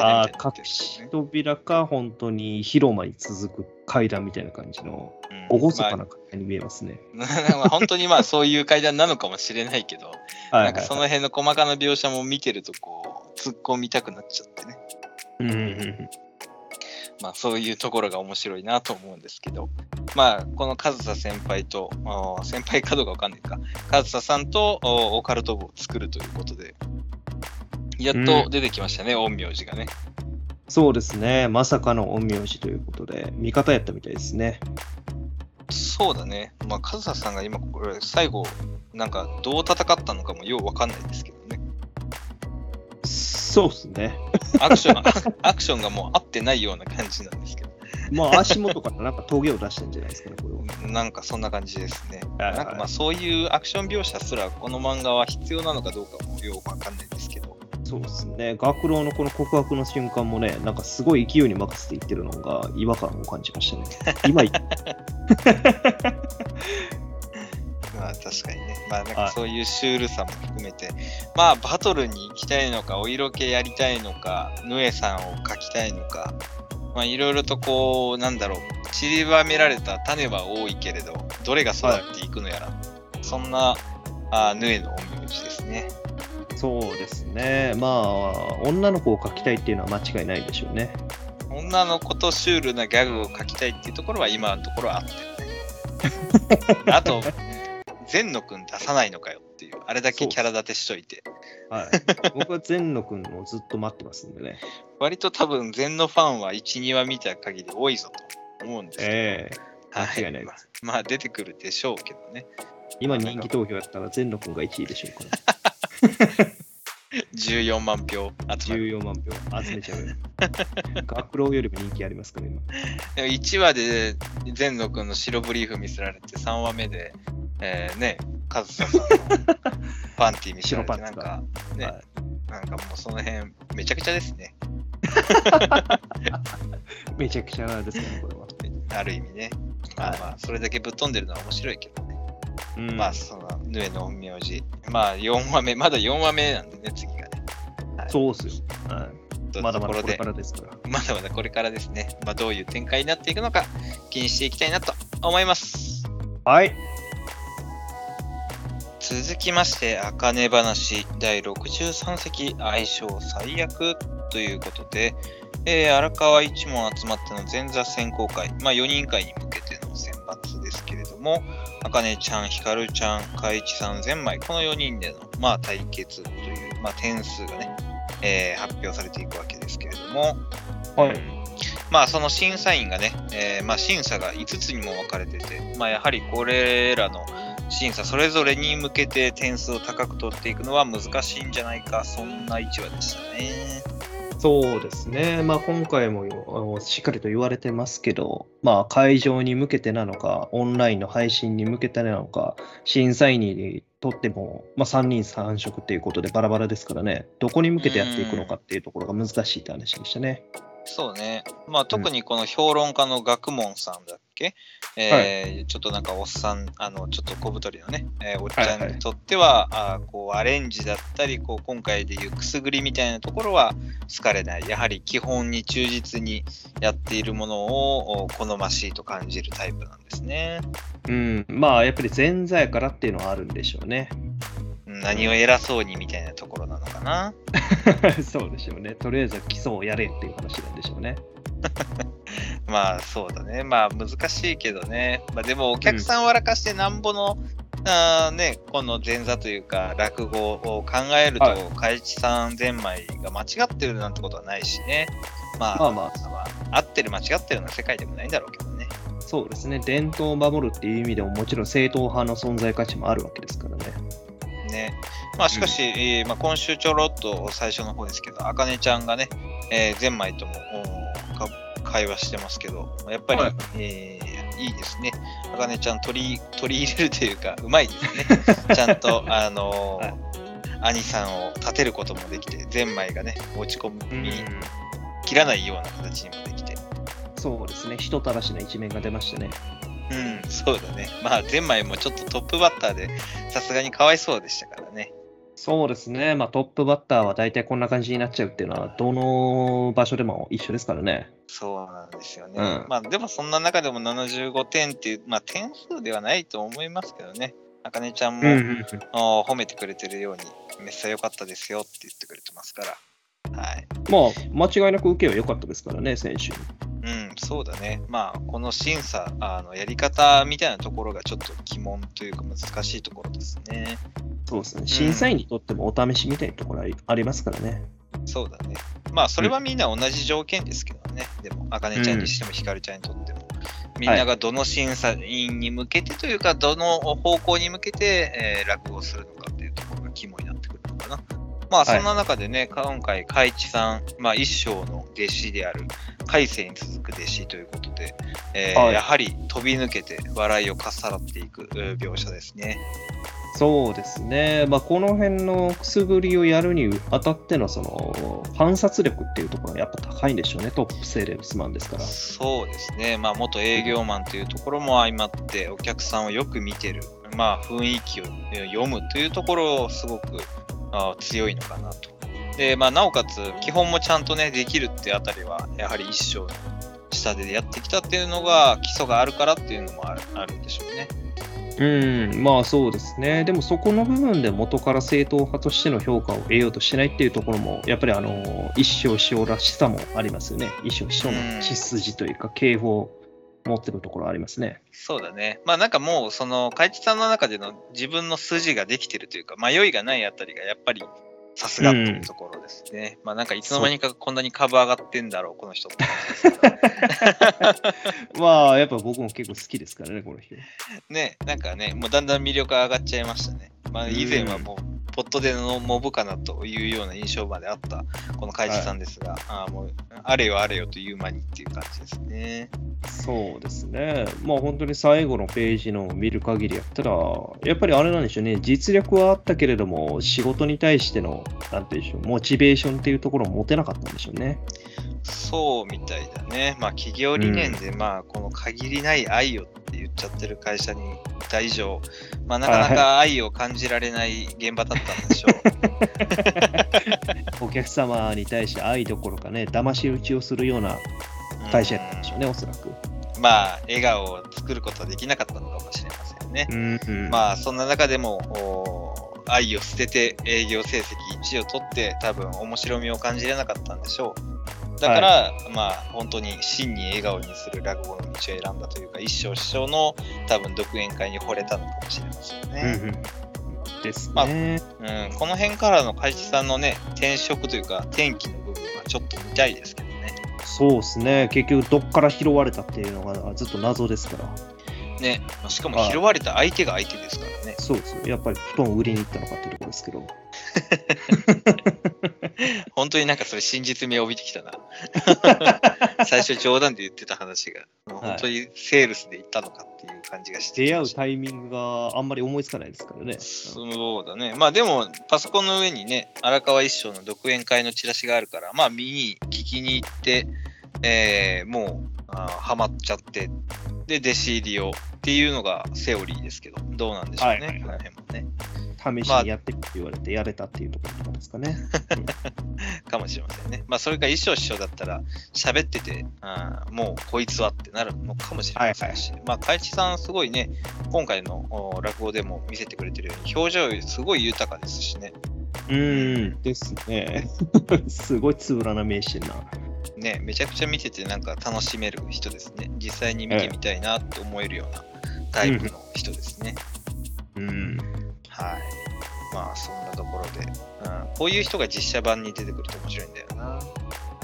あ隠。し扉か、本当に広間に続く階段みたいな感じの、うん厳かな階段に見えますね。まあ本当にまあそういう階段なのかもしれないけど、なんかその辺の細かな描写も見てるとこう突っ込みたくなっちゃってね。うんまあそういうところが面白いなと思うんですけど、まあこの上総先輩と、先輩かどうかわかんないか、上総さんとオカルト部を作るということで、やっと出てきましたね、陰陽師がね。そうですね、まさかの陰陽師ということで、味方やったみたいですね。そうだね。まあ上総さんが今これ最後、なんかどう戦ったのかもようわかんないですけどね。そうですね。アクション、アクションがもう合ってないような感じなんですけど。まあ、足元からなんか峠を出してんじゃないですかね、これは。なんかそんな感じですね。なんかまあそういうアクション描写すらこの漫画は必要なのかどうかもよくわかんないですけど。そうですね。学郎のこの告白の瞬間もね、なんかすごい勢いに任せて言ってるのが違和感を感じましたね。今 まあ確かにね。まあなんはいかそういうシュールさも含めて、まあバトルに行きたいのか、お色気やりたいのか、ヌエさんを描きたいのか、まあいろいろとこう、なんだろう、散りばめられた種は多いけれど、どれが育っていくのやら、そんなあヌエの陰陽師ですね。そうですね。まあ、女の子を描きたいっていうのは間違いないでしょうね。女の子とシュールなギャグを描きたいっていうところは今のところはあってるね。あと、善野くん出さないのかよっていう、あれだけキャラ立てしといて。はい。僕は善野くんをずっと待ってますんでね。割と多分、善野ファンは1、2話見た限り多いぞと思うんですけど、ええは間違いないまあです。まあ出てくるでしょうけどね。今人気投票やったら善野くんが1位でしょうから。14万票集まる。14万票集めちゃうよ。学郎よりも人気ありますから、今。でも1話で全野くんの白ブリーフ見せられて、3話目で、えー、ね、カズサさんのパンティ 見せられて、なんか、ね、はいなんかもうその辺、めちゃくちゃですね。めちゃくちゃですね、これは。ある意味ね。まあまあ、それだけぶっ飛んでるのは面白いけどね。うんまあ、その、ヌエの陰陽師。まあ、4話目、まだ4話目なんでね、次がね。そうっすよ。はとい、まだまだこれからですから。まだまだこれからですね。まあ、どういう展開になっていくのか、気にしていきたいなと思います。はい。続きまして、あかね話第63席相性最悪ということで、えー荒川一門集まっての前座選考会、まあ、4人会に向けての選抜ですけれども、あかねちゃん、ひかるちゃん、かいちさん、ゼンマイ、この4人での、まあ、対決という、まあ、点数がね、えー発表されていくわけですけれども、はい。まあその審査員がね、えーまあ審査が5つにも分かれてて、まあやはりこれらの審査それぞれに向けて点数を高く取っていくのは難しいんじゃないか、そんな1話でしたね。そうですね。まあ今回もしっかりと言われてますけど、まあ会場に向けてなのか、オンラインの配信に向けてなのか、審査員にとっても、まあ3人3色っていうことでバラバラですからね、どこに向けてやっていくのかっていうところが難しいって話でしたね。そうね。まあ特にこの評論家の学問さんだっけ、えーちょっとなんかおっさん、あの、ちょっと小太りのね、えーおっちゃんにとっては、あーこうアレンジだったり、こう今回でいうくすぐりみたいなところは好かれない。やはり基本に忠実にやっているものをお好ましいと感じるタイプなんですね。うん、まあやっぱり前座やからっていうのはあるんでしょうね。何を偉そうにみたいなところなのかな？そうでしょうね。とりあえずは基礎をやれっていう話なんでしょうね。まあそうだね。まあ難しいけどね。まあでもお客さん笑かしてなんぼの、あーね、この前座というか落語を考えると、はいかいちさんゼンマイが間違ってるなんてことはないしね。まあ、まあまあ、まあ合ってる間違ってるような世界でもないんだろうけどね。そうですね。伝統を守るっていう意味でももちろん正統派の存在価値もあるわけですからね。ね。まあしかし、えーまあ、今週ちょろっと最初の方ですけど、あかねちゃんがね、えー、ゼンマイとも会話してますけど、やっぱり、はいえーいいですね。あかねちゃん取り取り入れるというか、うまいですね。ちゃんと、あのーはい兄さんを立てることもできて、ゼンマイがね、落ち込み切らないような形にもできて。そうですね。人たらしな一面が出ましたね。うん、そうだね。まあ、ゼンマイもちょっとトップバッターで、さすがにかわいそうでしたからね。そうですね。まあトップバッターは大体こんな感じになっちゃうっていうのは、どの場所でも一緒ですからね。そうなんですよね。うんまあでもそんな中でも75点っていう、まあ点数ではないと思いますけどね。あかねちゃんも、あー褒めてくれてるように、めっちゃ良かったですよって言ってくれてますから。はい。まあ、間違いなく受けは良かったですからね、選手。うん、そうだね。まあ、この審査、あのやり方みたいなところがちょっと疑問というか難しいところですね。そうですね。審査員にとってもお試しみたいなところありますからね。そうだね。まあ、それはみんな同じ条件ですけどね。でも、あかねちゃんにしても、ひかるちゃんにとっても。みんながどの審査員に向けてというか、どの方向に向けて、えー落語をするのかっていうところが肝になってくるのかな。まあ、はいそんな中でね、今回、海一さん、まあ、一生の弟子である、海星に続く弟子ということで、えーはいやはり飛び抜けて笑いをかっさらっていくえー描写ですね。そうですね。まあ、この辺のくすぐりをやるにあたってのその観察力っていうところがやっぱ高いんでしょうね。トップセーレスマンですから。そうですね、まあ、元営業マンというところも相まって、お客さんをよく見てる、まあ、雰囲気をえー読むというところ、すごくあ強いのかなと。で、まあ、なおかつ、基本もちゃんとね、できるってあたりは、やはり一生の下でやってきたっていうのが、基礎があるからっていうのもあるあるんでしょうね。うん、まあそうですね。でもそこの部分で元から正統派としての評価を得ようとしないっていうところも、やっぱりあの、一生師匠らしさもありますよね。一生師匠の血筋というか、警報を持ってるところありますね。そうだね。まあなんかもう、その、海地さんの中での自分の筋ができてるというか、迷いがないあたりが、やっぱり、さすがっていうところですね。まあなんか、いつの間にかこんなに株上がってんだろう、この人って。まあ、やっぱ僕も結構好きですからね、この人。ね、なんかね、もうだんだん魅力が上がっちゃいましたね。まあ以前はもう、ポットでのモブかなというような印象まであったこの海地さんですが、あーもうあれよあれよという間にっていう感じですね。そうですね。まあ本当に最後のページの見る限りやったら、やっぱりあれなんでしょうね、実力はあったけれども、仕事に対しての、なんていうんでしょう、モチベーションっていうところを持てなかったんでしょうね。そうみたいだね。まあ企業理念で、まあこの限りない愛をって言っちゃってる会社にいた以上、まあなかなか愛を感じられない現場だったんでしょう。お客様に対して愛どころかね、騙し討ちをするような会社やったんでしょうね、おそらく。うんまあ笑顔を作ることはできなかったのかもしれませんね。うん、うん。まあそんな中でもお愛を捨てて営業成績1位を取って多分面白みを感じれなかったんでしょう。だから、まあ本当に真に笑顔にする落語の道を選んだというか一生師匠の多分独演会に惚れたのかもしれませんうんね。うん、ですまあね。うん、この辺からの海地さんのね転職というか転機の部分はちょっと見たいですけどね。そうですね。結局、どっから拾われたっていうのがずっと謎ですから。ね、しかもはい拾われた相手が相手ですからね。そうですよ。やっぱり布団を売りに行ったのかっていうところですけど。本当になんかそれ真実味を帯びてきたな。最初冗談で言ってた話が、本当にセールスで言ったのかっていう感じがしてき出会う。タイミングがあんまり思いつかないですからね。そうだね。まあでも、パソコンの上にね、荒川一生の独演会のチラシがあるから、まあ見に、聞きに行って、えーもう、あーハマっちゃって、で、弟子入りをっていうのがセオリーですけど、どうなんでしょうね、はいはいはいこの辺もね。試しにやってって言われてやれたっていうところとかですかね。かもしれませんね。まあ、それが一生師匠だったら、喋ってて、あーもうこいつはってなるのかもしれませんし、まあ、海地さん、すごいね、今回のお落語でも見せてくれてるように、表情すごい豊かですしね、うーん、ですね。すごいつぶらな名してんな。ね、めちゃくちゃ見てて、なんか楽しめる人ですね。実際に見てみたいなって思えるようなタイプの人ですね。うん。はい。まあ、そんなところで、うん、こういう人が実写版に出てくると面白いんだよな。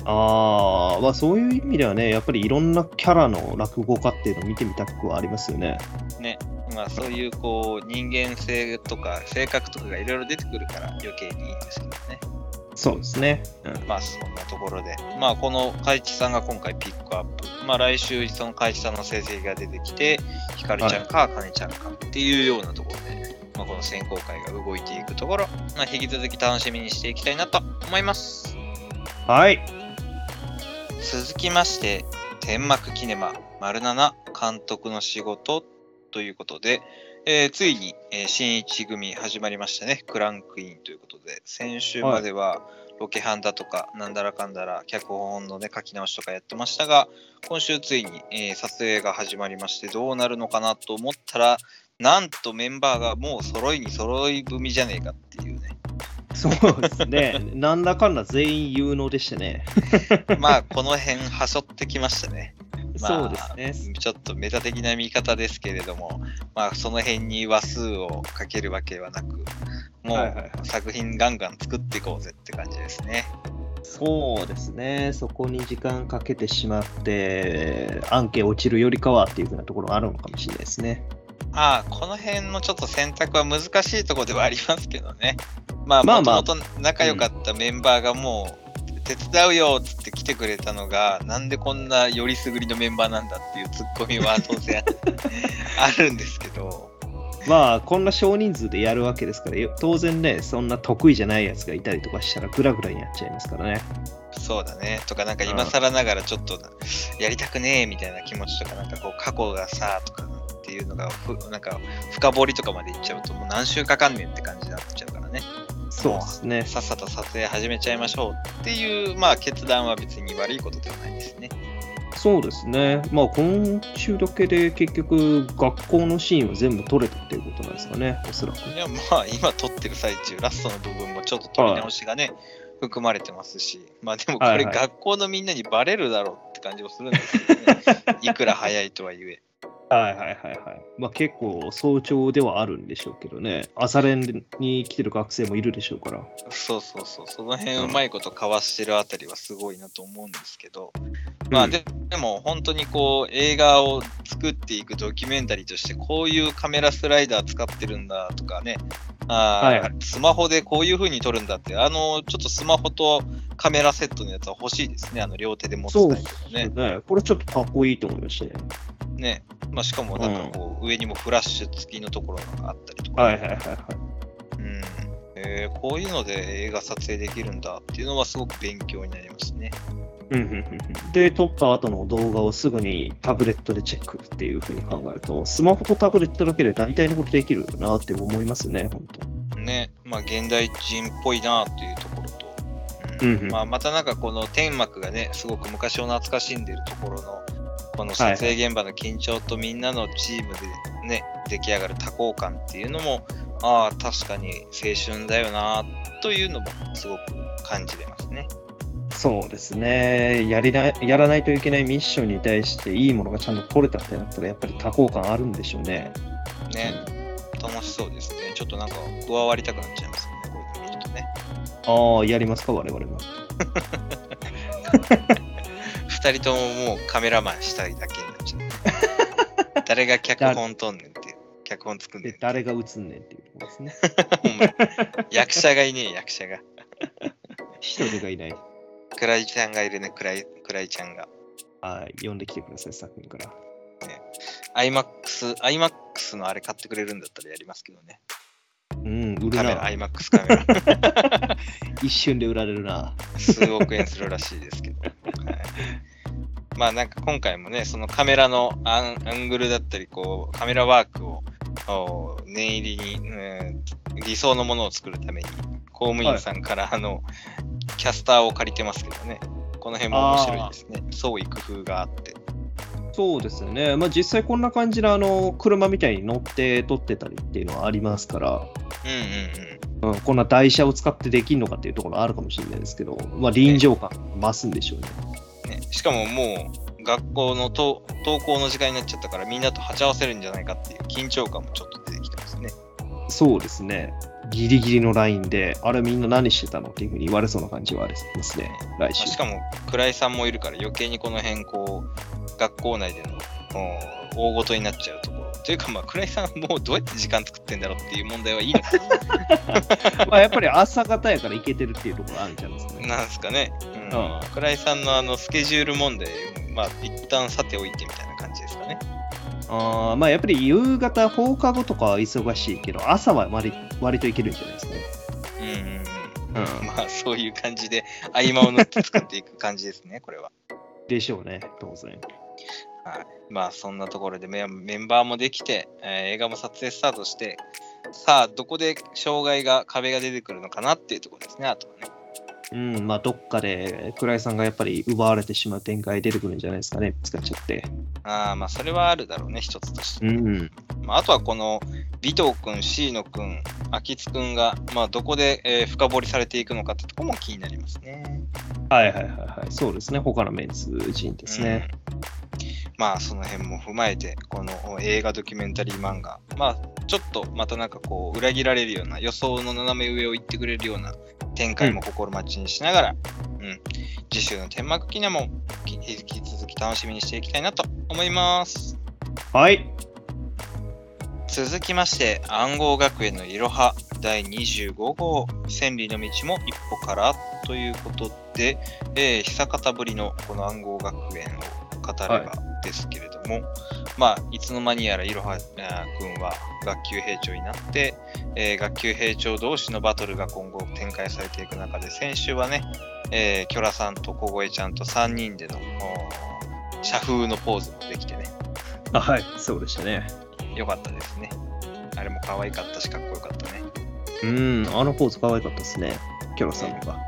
ああ、まあそういう意味ではね、やっぱりいろんなキャラの落語家っていうのを見てみたくはありますよね。ね、まあそういうこう人間性とか性格とかがいろいろ出てくるから余計にいいんですけどね。そうですね。うん、まあそんなところで、まあこの海地さんが今回ピックアップ、まあ来週その海地さんの成績が出てきて、ひかるちゃんか、かねちゃんかっていうようなところで、まあこの選考会が動いていくところ、まあ引き続き楽しみにしていきたいなと思います。はい。続きまして、天幕キネマ丸7監督の仕事ということで、えーついに、えー新一組始まりましたね。クランクインということで、先週まではロケハンだとか、なんだらかんだら脚本のね、書き直しとかやってましたが、今週ついに、えー撮影が始まりまして、どうなるのかなと思ったら、なんとメンバーがもう揃いに揃い踏みじゃねえかっていうね。そうですね。なんだかんだ全員有能でしたね。まあ、この辺、はしょってきましたね。まあそうですね。ちょっとメタ的な見方ですけれども、まあ、その辺に話数をかけるわけはなく、もう作品ガンガン作っていこうぜって感じですね。そうですね。そこに時間かけてしまって、案件落ちるよりかはっていうふうなところがあるのかもしれないですね。ああ、この辺のちょっと選択は難しいところではありますけどね。まあ、まあまあもともと仲良かったメンバーがもう、手伝うよっつって来てくれたのが、なんでこんなよりすぐりのメンバーなんだっていうツッコミは 当然あるんですけど、まあ、こんな少人数でやるわけですから、よ当然ね、そんな得意じゃないやつがいたりとかしたら、グラグラになっちゃいますからね。そうだね。とか、なんか今更ながらちょっとやりたくねえみたいな気持ちとか、なんかこう過去がさ、とかっていうのがふ、なんか深掘りとかまでいっちゃうと、もう何週かかんねんって感じになっちゃうからね。そうですね。さっさと撮影始めちゃいましょうっていう、まあ決断は別に悪いことではないですね。そうですね。まあ、今週だけで結局、学校のシーンを全部撮れたっていうことなんですかね、おそらく。いや、まあ今撮ってる最中、ラストの部分もちょっと撮り直しがね、含まれてますし、まあでもこれはいはい学校のみんなにバレるだろうって感じもするんですけどね。いくら早いとはいえ。はいはいはいはい。まあ結構早朝ではあるんでしょうけどね、朝練に来てる学生もいるでしょうから。そうそうそう、その辺うまいことかわしてるあたりはすごいなと思うんですけど、まあででも本当にこう映画を作っていくドキュメンタリーとしてこういうカメラスライダー使ってるんだとかね、あーはいはいスマホでこういう風に撮るんだって、あの、ちょっとスマホとカメラセットのやつは欲しいですね。あの、両手で持つタイプのね。ね。これちょっとかっこいいと思いましたね。ね。まあ、しかも、なんかこう、上にもフラッシュ付きのところがあったりとか。はいはいはいはい。うん。えーこういうので映画撮影できるんだっていうのはすごく勉強になりますね。うんうんうんうんで、撮った後の動画をすぐにタブレットでチェックっていうふうに考えると、スマホとタブレットだけで大体のことできるなって思いますね、本当。ね。まあ、現代人っぽいなっていうところと。うんうんまあ、またなんかこの天幕がね、すごく昔を懐かしんでるところの、この撮影現場の緊張とみんなのチームでね、出来上がる多幸感っていうのも、ああ、確かに青春だよなというのもすごく感じれますね。そうですねやりな。やらないといけないミッションに対していいものがちゃんと撮れたってなったら、やっぱり多幸感あるんでしょうね。ね。楽しそうですね。ちょっとなんか加わりたくなっちゃいますよね、こういうの見るとね。ああ、やりますか、我々も。二人とももうカメラマンしたいだけになっちゃう。誰が脚本撮んねんっていう。脚本作んねんで誰が映んねんっていうとですね。ほんまに役者がいねえ、役者が。一人がいない。クライちゃんがいるね、クライクライちゃんが。はい、呼んできてください、作品から。IMAX、IMAX のあれ買ってくれるんだったらやりますけどね。うん、売るカメラ、な。IMAX カメラ。一瞬で売られるな。数億円するらしいですけど。はい、まあなんか今回もね、そのカメラのアングルだったり、こう、カメラワークをお念入りに、うん理想のものを作るために、公務員さんから、あの、キャスターを借りてますけどね。この辺も面白いですね。創意工夫があって。そうですよね。まあ実際こんな感じであの車みたいに乗って撮ってたりっていうのはありますから、うんうんうん。うん、こんな台車を使ってできるのかっていうところはあるかもしれないですけど、まあ臨場感増すんでしょうね。ね、しかももう学校のと登校の時間になっちゃったからみんなと鉢合わせるんじゃないかっていう緊張感もちょっと出てきてますね。そうですね。ギリギリのラインで、あれみんな何してたのっていうふうに言われそうな感じはありますね、来まあ週。しかも倉井さんもいるから余計にこの辺こう学校内での大ごとになっちゃうと。というかまあ倉井さんもうどうやって時間作ってんだろうっていう問題はいいのか まあやっぱり朝方やから行けてるっていうところあるんじゃないですかね。ななんですかね。うんうん倉井さんのあのスケジュール問題まあ一旦さておいてみたいな感じですかね。あーまあやっぱり夕方、放課後とかは忙しいけど、朝は割割といけるんじゃないですかね。うんうんうん。うん まあそういう感じで合間を縫って作っていく感じですね、これは。でしょうね、当然。はい、まあそんなところでメンバーもできて、えー映画も撮影スタートして、さあどこで障害が、壁が出てくるのかなっていうところですね、あとはね。うん、まあどっかで倉井さんがやっぱり奪われてしまう展開出てくるんじゃないですかね、使っちゃって。ああまあそれはあるだろうね、一つとして。うん。まあ、あとはこの尾藤君、椎野君、秋津君が、まあ、どこで、えー深掘りされていくのかってところも気になりますね。はいはいはいはい。そうですね、他のメンツ陣ですね。うんまあその辺も踏まえて、この映画ドキュメンタリー漫画、まあちょっとまたなんかこう裏切られるような予想の斜め上を行ってくれるような展開も心待ちにしながら、うん、次週の天幕記念も引き続き楽しみにしていきたいなと思います。はい。続きまして、暗号学園のいろは第25号、千里の道も一歩からということで、えー久方ぶりのこの暗号学園を語ればですけれども、まあ、いつの間にやらいろは君は学級兵長になって、えー学級兵長同士のバトルが今後展開されていく中で、先週はね、えーキョラさんと小声ちゃんと3人でのお社風のポーズもできてね、あはい、そうでしたね。よかったですね。あれも可愛かったし、かっこよかったね。うん、あのポーズ可愛かったですね、キョロさんが。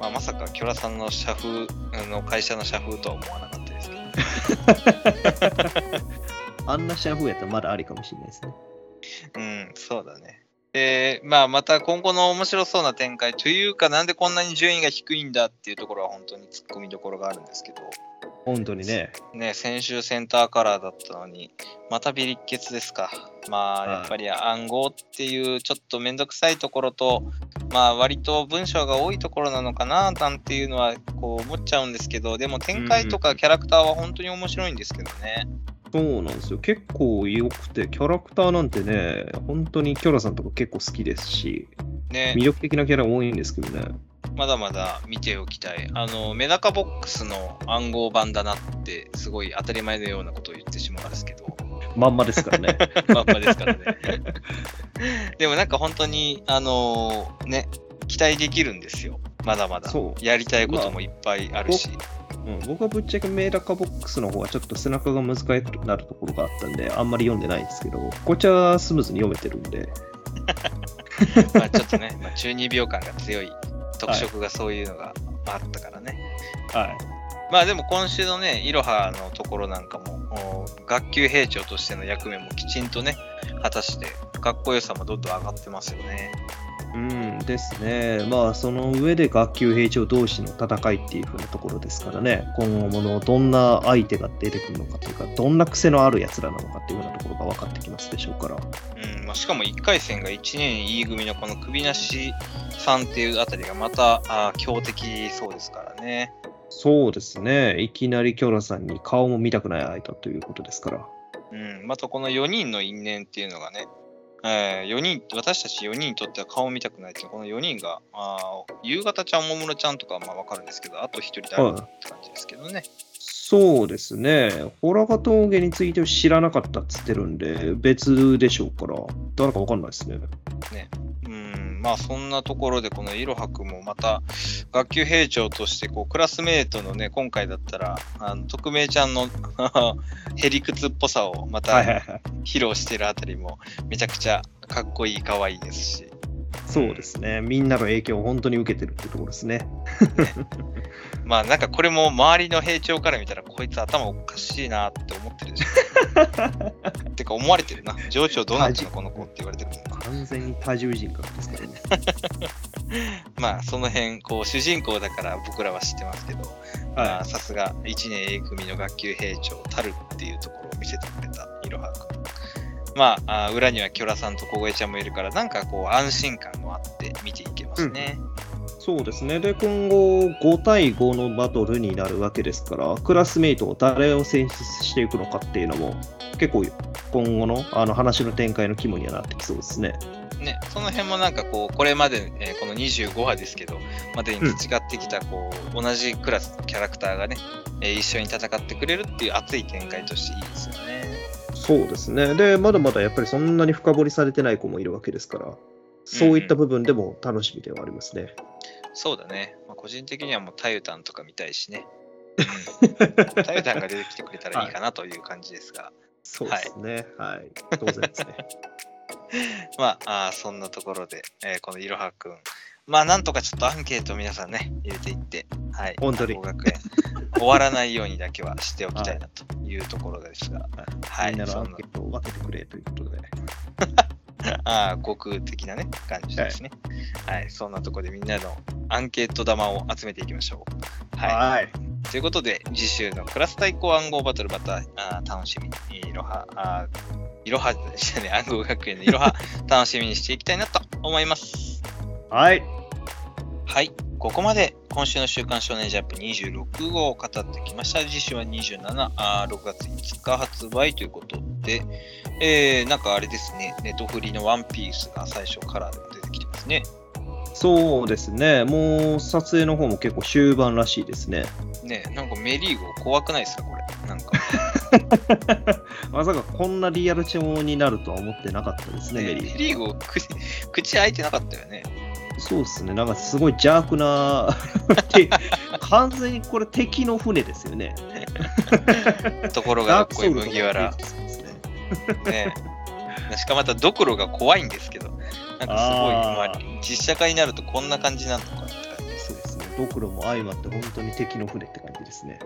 まあ、まさか、キョラさんの社風、あの会社の社風とは思わなかった。あんなシャフやったらまだありかもしれないですね。うん、そうだね。で、まあ、また今後の面白そうな展開というか、なんでこんなに順位が低いんだっていうところは本当に突っ込みどころがあるんですけど、本当にね。ね、先週センターカラーだったのに、またビリッケツですか。まあ、はいやっぱり暗号っていうちょっとめんどくさいところと、まあ、割と文章が多いところなのかななんていうのはこう思っちゃうんですけど、でも展開とかキャラクターは本当に面白いんですけどね。そうなんですよ。結構良くて、キャラクターなんてね、本当にキョラさんとか結構好きですし、ね魅力的なキャラ多いんですけどね。まだまだ見ておきたい。あの、メダカボックスの暗号版だなって、すごい当たり前のようなことを言ってしまうんですけど、まんまですからね。まんまですからね。でもなんか本当に、あのね、期待できるんですよ。まだまだそ。うやりたいこともいっぱいあるし。うん、僕はぶっちゃけメダカボックスの方はちょっと背中が難しくなるところがあったんで、あんまり読んでないんですけど、こっちはスムーズに読めてるんで、まあちょっとね、まあ、中二病感が強い特色がそういうのがまああったからね。はい。まあでも今週のね、いろはのところなんかも、お学級兵長としての役目もきちんとね、果たして、かっこよさもどんどん上がってますよね。うんですね。まあ、その上で学級兵長同士の戦いっていう風なところですからね、今後のどんな相手が出てくるのかというか、どんな癖のある奴らなのかっていうようなところが分かってきますでしょうから。うんまあ、しかも1回戦が1年 E 組のこの首なしさんっていうあたりがまたあー強敵そうですからね。そうですね。いきなりキョラさんに顔も見たくない相手ということですから。うん、またこの4人の因縁っていうのがね、えー、4人私たち4人にとっては顔を見たくないっていうこの4人があー夕方ちゃん、ももろちゃんとかはまあ分かるんですけど、あと1人誰かって感じですけどね。そうですね。ホラガ峠については知らなかったっつってるんで、別でしょうから、誰か分かんないですね。うん、まあそんなところでこのいろはくんもまた学級兵長としてこうクラスメートのね今回だったらあの匿名ちゃんの へりくつっぽさをまた。披露してるあたりもめちゃくちゃかっこいい可愛いですしそうですね。みんなの影響を本当に受けてるってところですね。まあなんかこれも周りの兵長から見たらこいつ頭おかしいなって思ってるでしょ てか思われてるな上長どうなったのこの子って言われてるのか完全に多重人格ですからね。まあその辺こう主人公だから僕らは知ってますけどさすが1年 A 組の学級兵長たるっていうところを見せてくれたいろは。まああー裏にはキョラさんと小声ちゃんもいるからなんかこう安心感もあって見ていけますね。い。そうですね。で、今後5対5のバトルになるわけですから、クラスメイトを誰を選出していくのかっていうのも、結構今後のあの話の展開の肝にはなってきそうですね。ね、その辺もなんかこうこれまで、えーこの25話ですけどまでに培ってきたこう、同じクラスのキャラクターがね、えー一緒に戦ってくれるっていう熱い展開としていいですよね。そうですね。で、まだまだやっぱりそんなに深掘りされてない子もいるわけですから、そういった部分でも楽しみではありますね。そうだね。まあ、個人的にはもうタユタンとか見たいしね。う んタユタンが出てきてくれたらいいかなという感じですが、そうですね。はい。当然ですね。まああーそんなところで、えーこのいろはくん、まあなんとかちょっとアンケートを皆さんね、入れていって、はい、本当に学園終わらないようにだけはしておきたいなというところですが、はい、みんなのアンケートを分けてくれということで。ああ、悟空的なね、感じですね。はい、そんなところでみんなのアンケート玉を集めていきましょう。はい。はい。ということで、次週のクラス対抗暗号バトルまたあー楽しみに、いろは、あーいろはでしたね、暗号学園のいろは楽しみにしていきたいなと思います。はい。はい、ここまで今週の週刊少年ジャンプ26号を語ってきました。次週は27、あー6月5日発売ということで、えー、なんかあれですね、ネトフリのワンピースが最初カラーでも出てきてますね。そうですね。もう撮影の方も結構終盤らしいですね。ねなんかメリーゴ怖くないですか、これ。なんか、まさかこんなリアル調になるとは思ってなかったですね、ねメリー。メリーゴ口、口開いてなかったよね。そうですね。なんかすごい邪悪な、て完全にこれ敵の船ですよね。ところが、こういう麦わら。ね。ね。しかもまたドクロが怖いんですけど、なんかすごい、まあ、実写化になるとこんな感じなのかって感じです。そうですね。ドクロも相まって本当に敵の船って感じですね。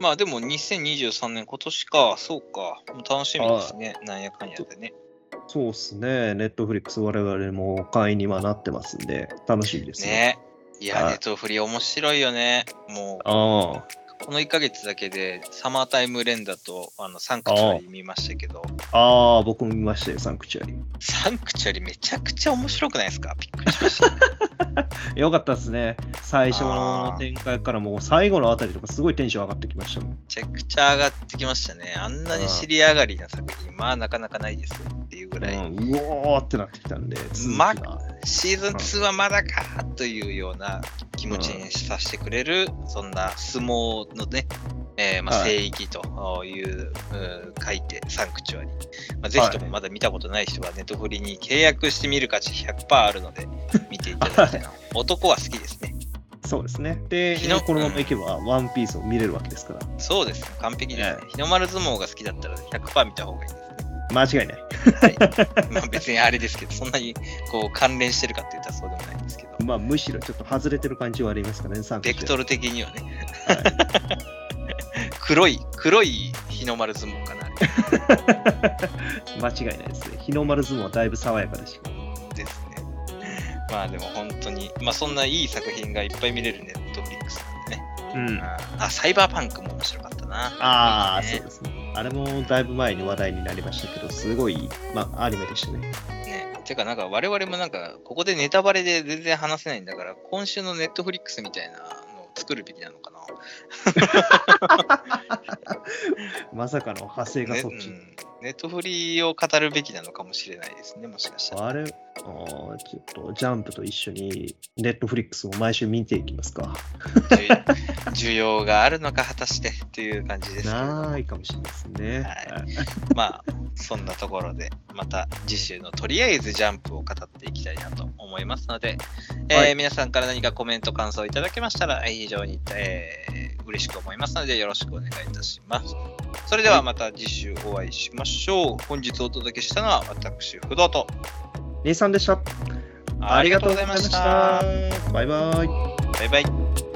まあでも2023年今年か、そうか、もう楽しみですね、なんやかんやでね。そうですね。ネットフリックス我々も会員にはなってますんで、楽しみですね。ね。いや、はいネットフリ面白いよね。もう、ああ。この1ヶ月だけでサマータイム連打とあのサンクチュアリ見ましたけど、ああ、僕も見ましたよ、サンクチュアリ。サンクチュアリめちゃくちゃ面白くないですか？びっくりしました。よかったですね。最初の展開からもう最後のあたりとかすごいテンション上がってきましたもん。めちゃくちゃ上がってきましたね。あんなに尻上がりな作品、まあなかなかないですよっていうぐらい。うん、うおーってなってきたんで、まがシーズン2はまだかというような気持ちにさせてくれる、そんな相撲のね、えーまあ、はい聖域という、うん書いて、サンクチュアリ。まあ、ぜひともまだ見たことない人は、ネットフリに契約してみる価値100%あるので、見ていただきたいな。男は好きですね。そうですね。で日の、このままいけば、ワンピースを見れるわけですから、そうですね。完璧ですねね。日の丸相撲が好きだったら100%見た方がいいですね。間違いない。まあ別にあれですけど、そんなにこう関連してるかって言ったらそうでもないんですけど、まあ、むしろちょっと外れてる感じはありますからね、ベクトル的にはね、はい 黒い、黒い日の丸相撲かな。あ 間違いないですね。日の丸相撲はだいぶ爽やかでした。れですね。まあでも本当に、まあそんないい作品がいっぱい見れるネットフリックスなんでね。うん。あ、サイバーパンクも面白かったな。ああ、ねそうですね。あれもだいぶ前に話題になりましたけど、すごい、まあ、アニメでしたね。ね。てかなんか我々もなんか、ここでネタバレで全然話せないんだから、今週のネットフリックスみたいなのを作るべきなのかな。まさかの派生がねそっち。うんネットフリを語るべきなのかもしれないですね、もしかしたら。あれ、あーちょっとジャンプと一緒にネットフリックスを毎週見ていきますか。需需要があるのか果たしてっていう感じですないかもしれないですね。はいまあそんなところでまた次週のとりあえずジャンプを語っていきたいなと思いますので、えーはい皆さんから何かコメント感想いただけましたらえー非常に、えー嬉しく思いますのでよろしくお願いいたしますそれではまた次週お会いしましょう本日お届けしたのは私不動と。姉さんでした。ありがとうございました。ありがとうございました。バイバイ。バイバイ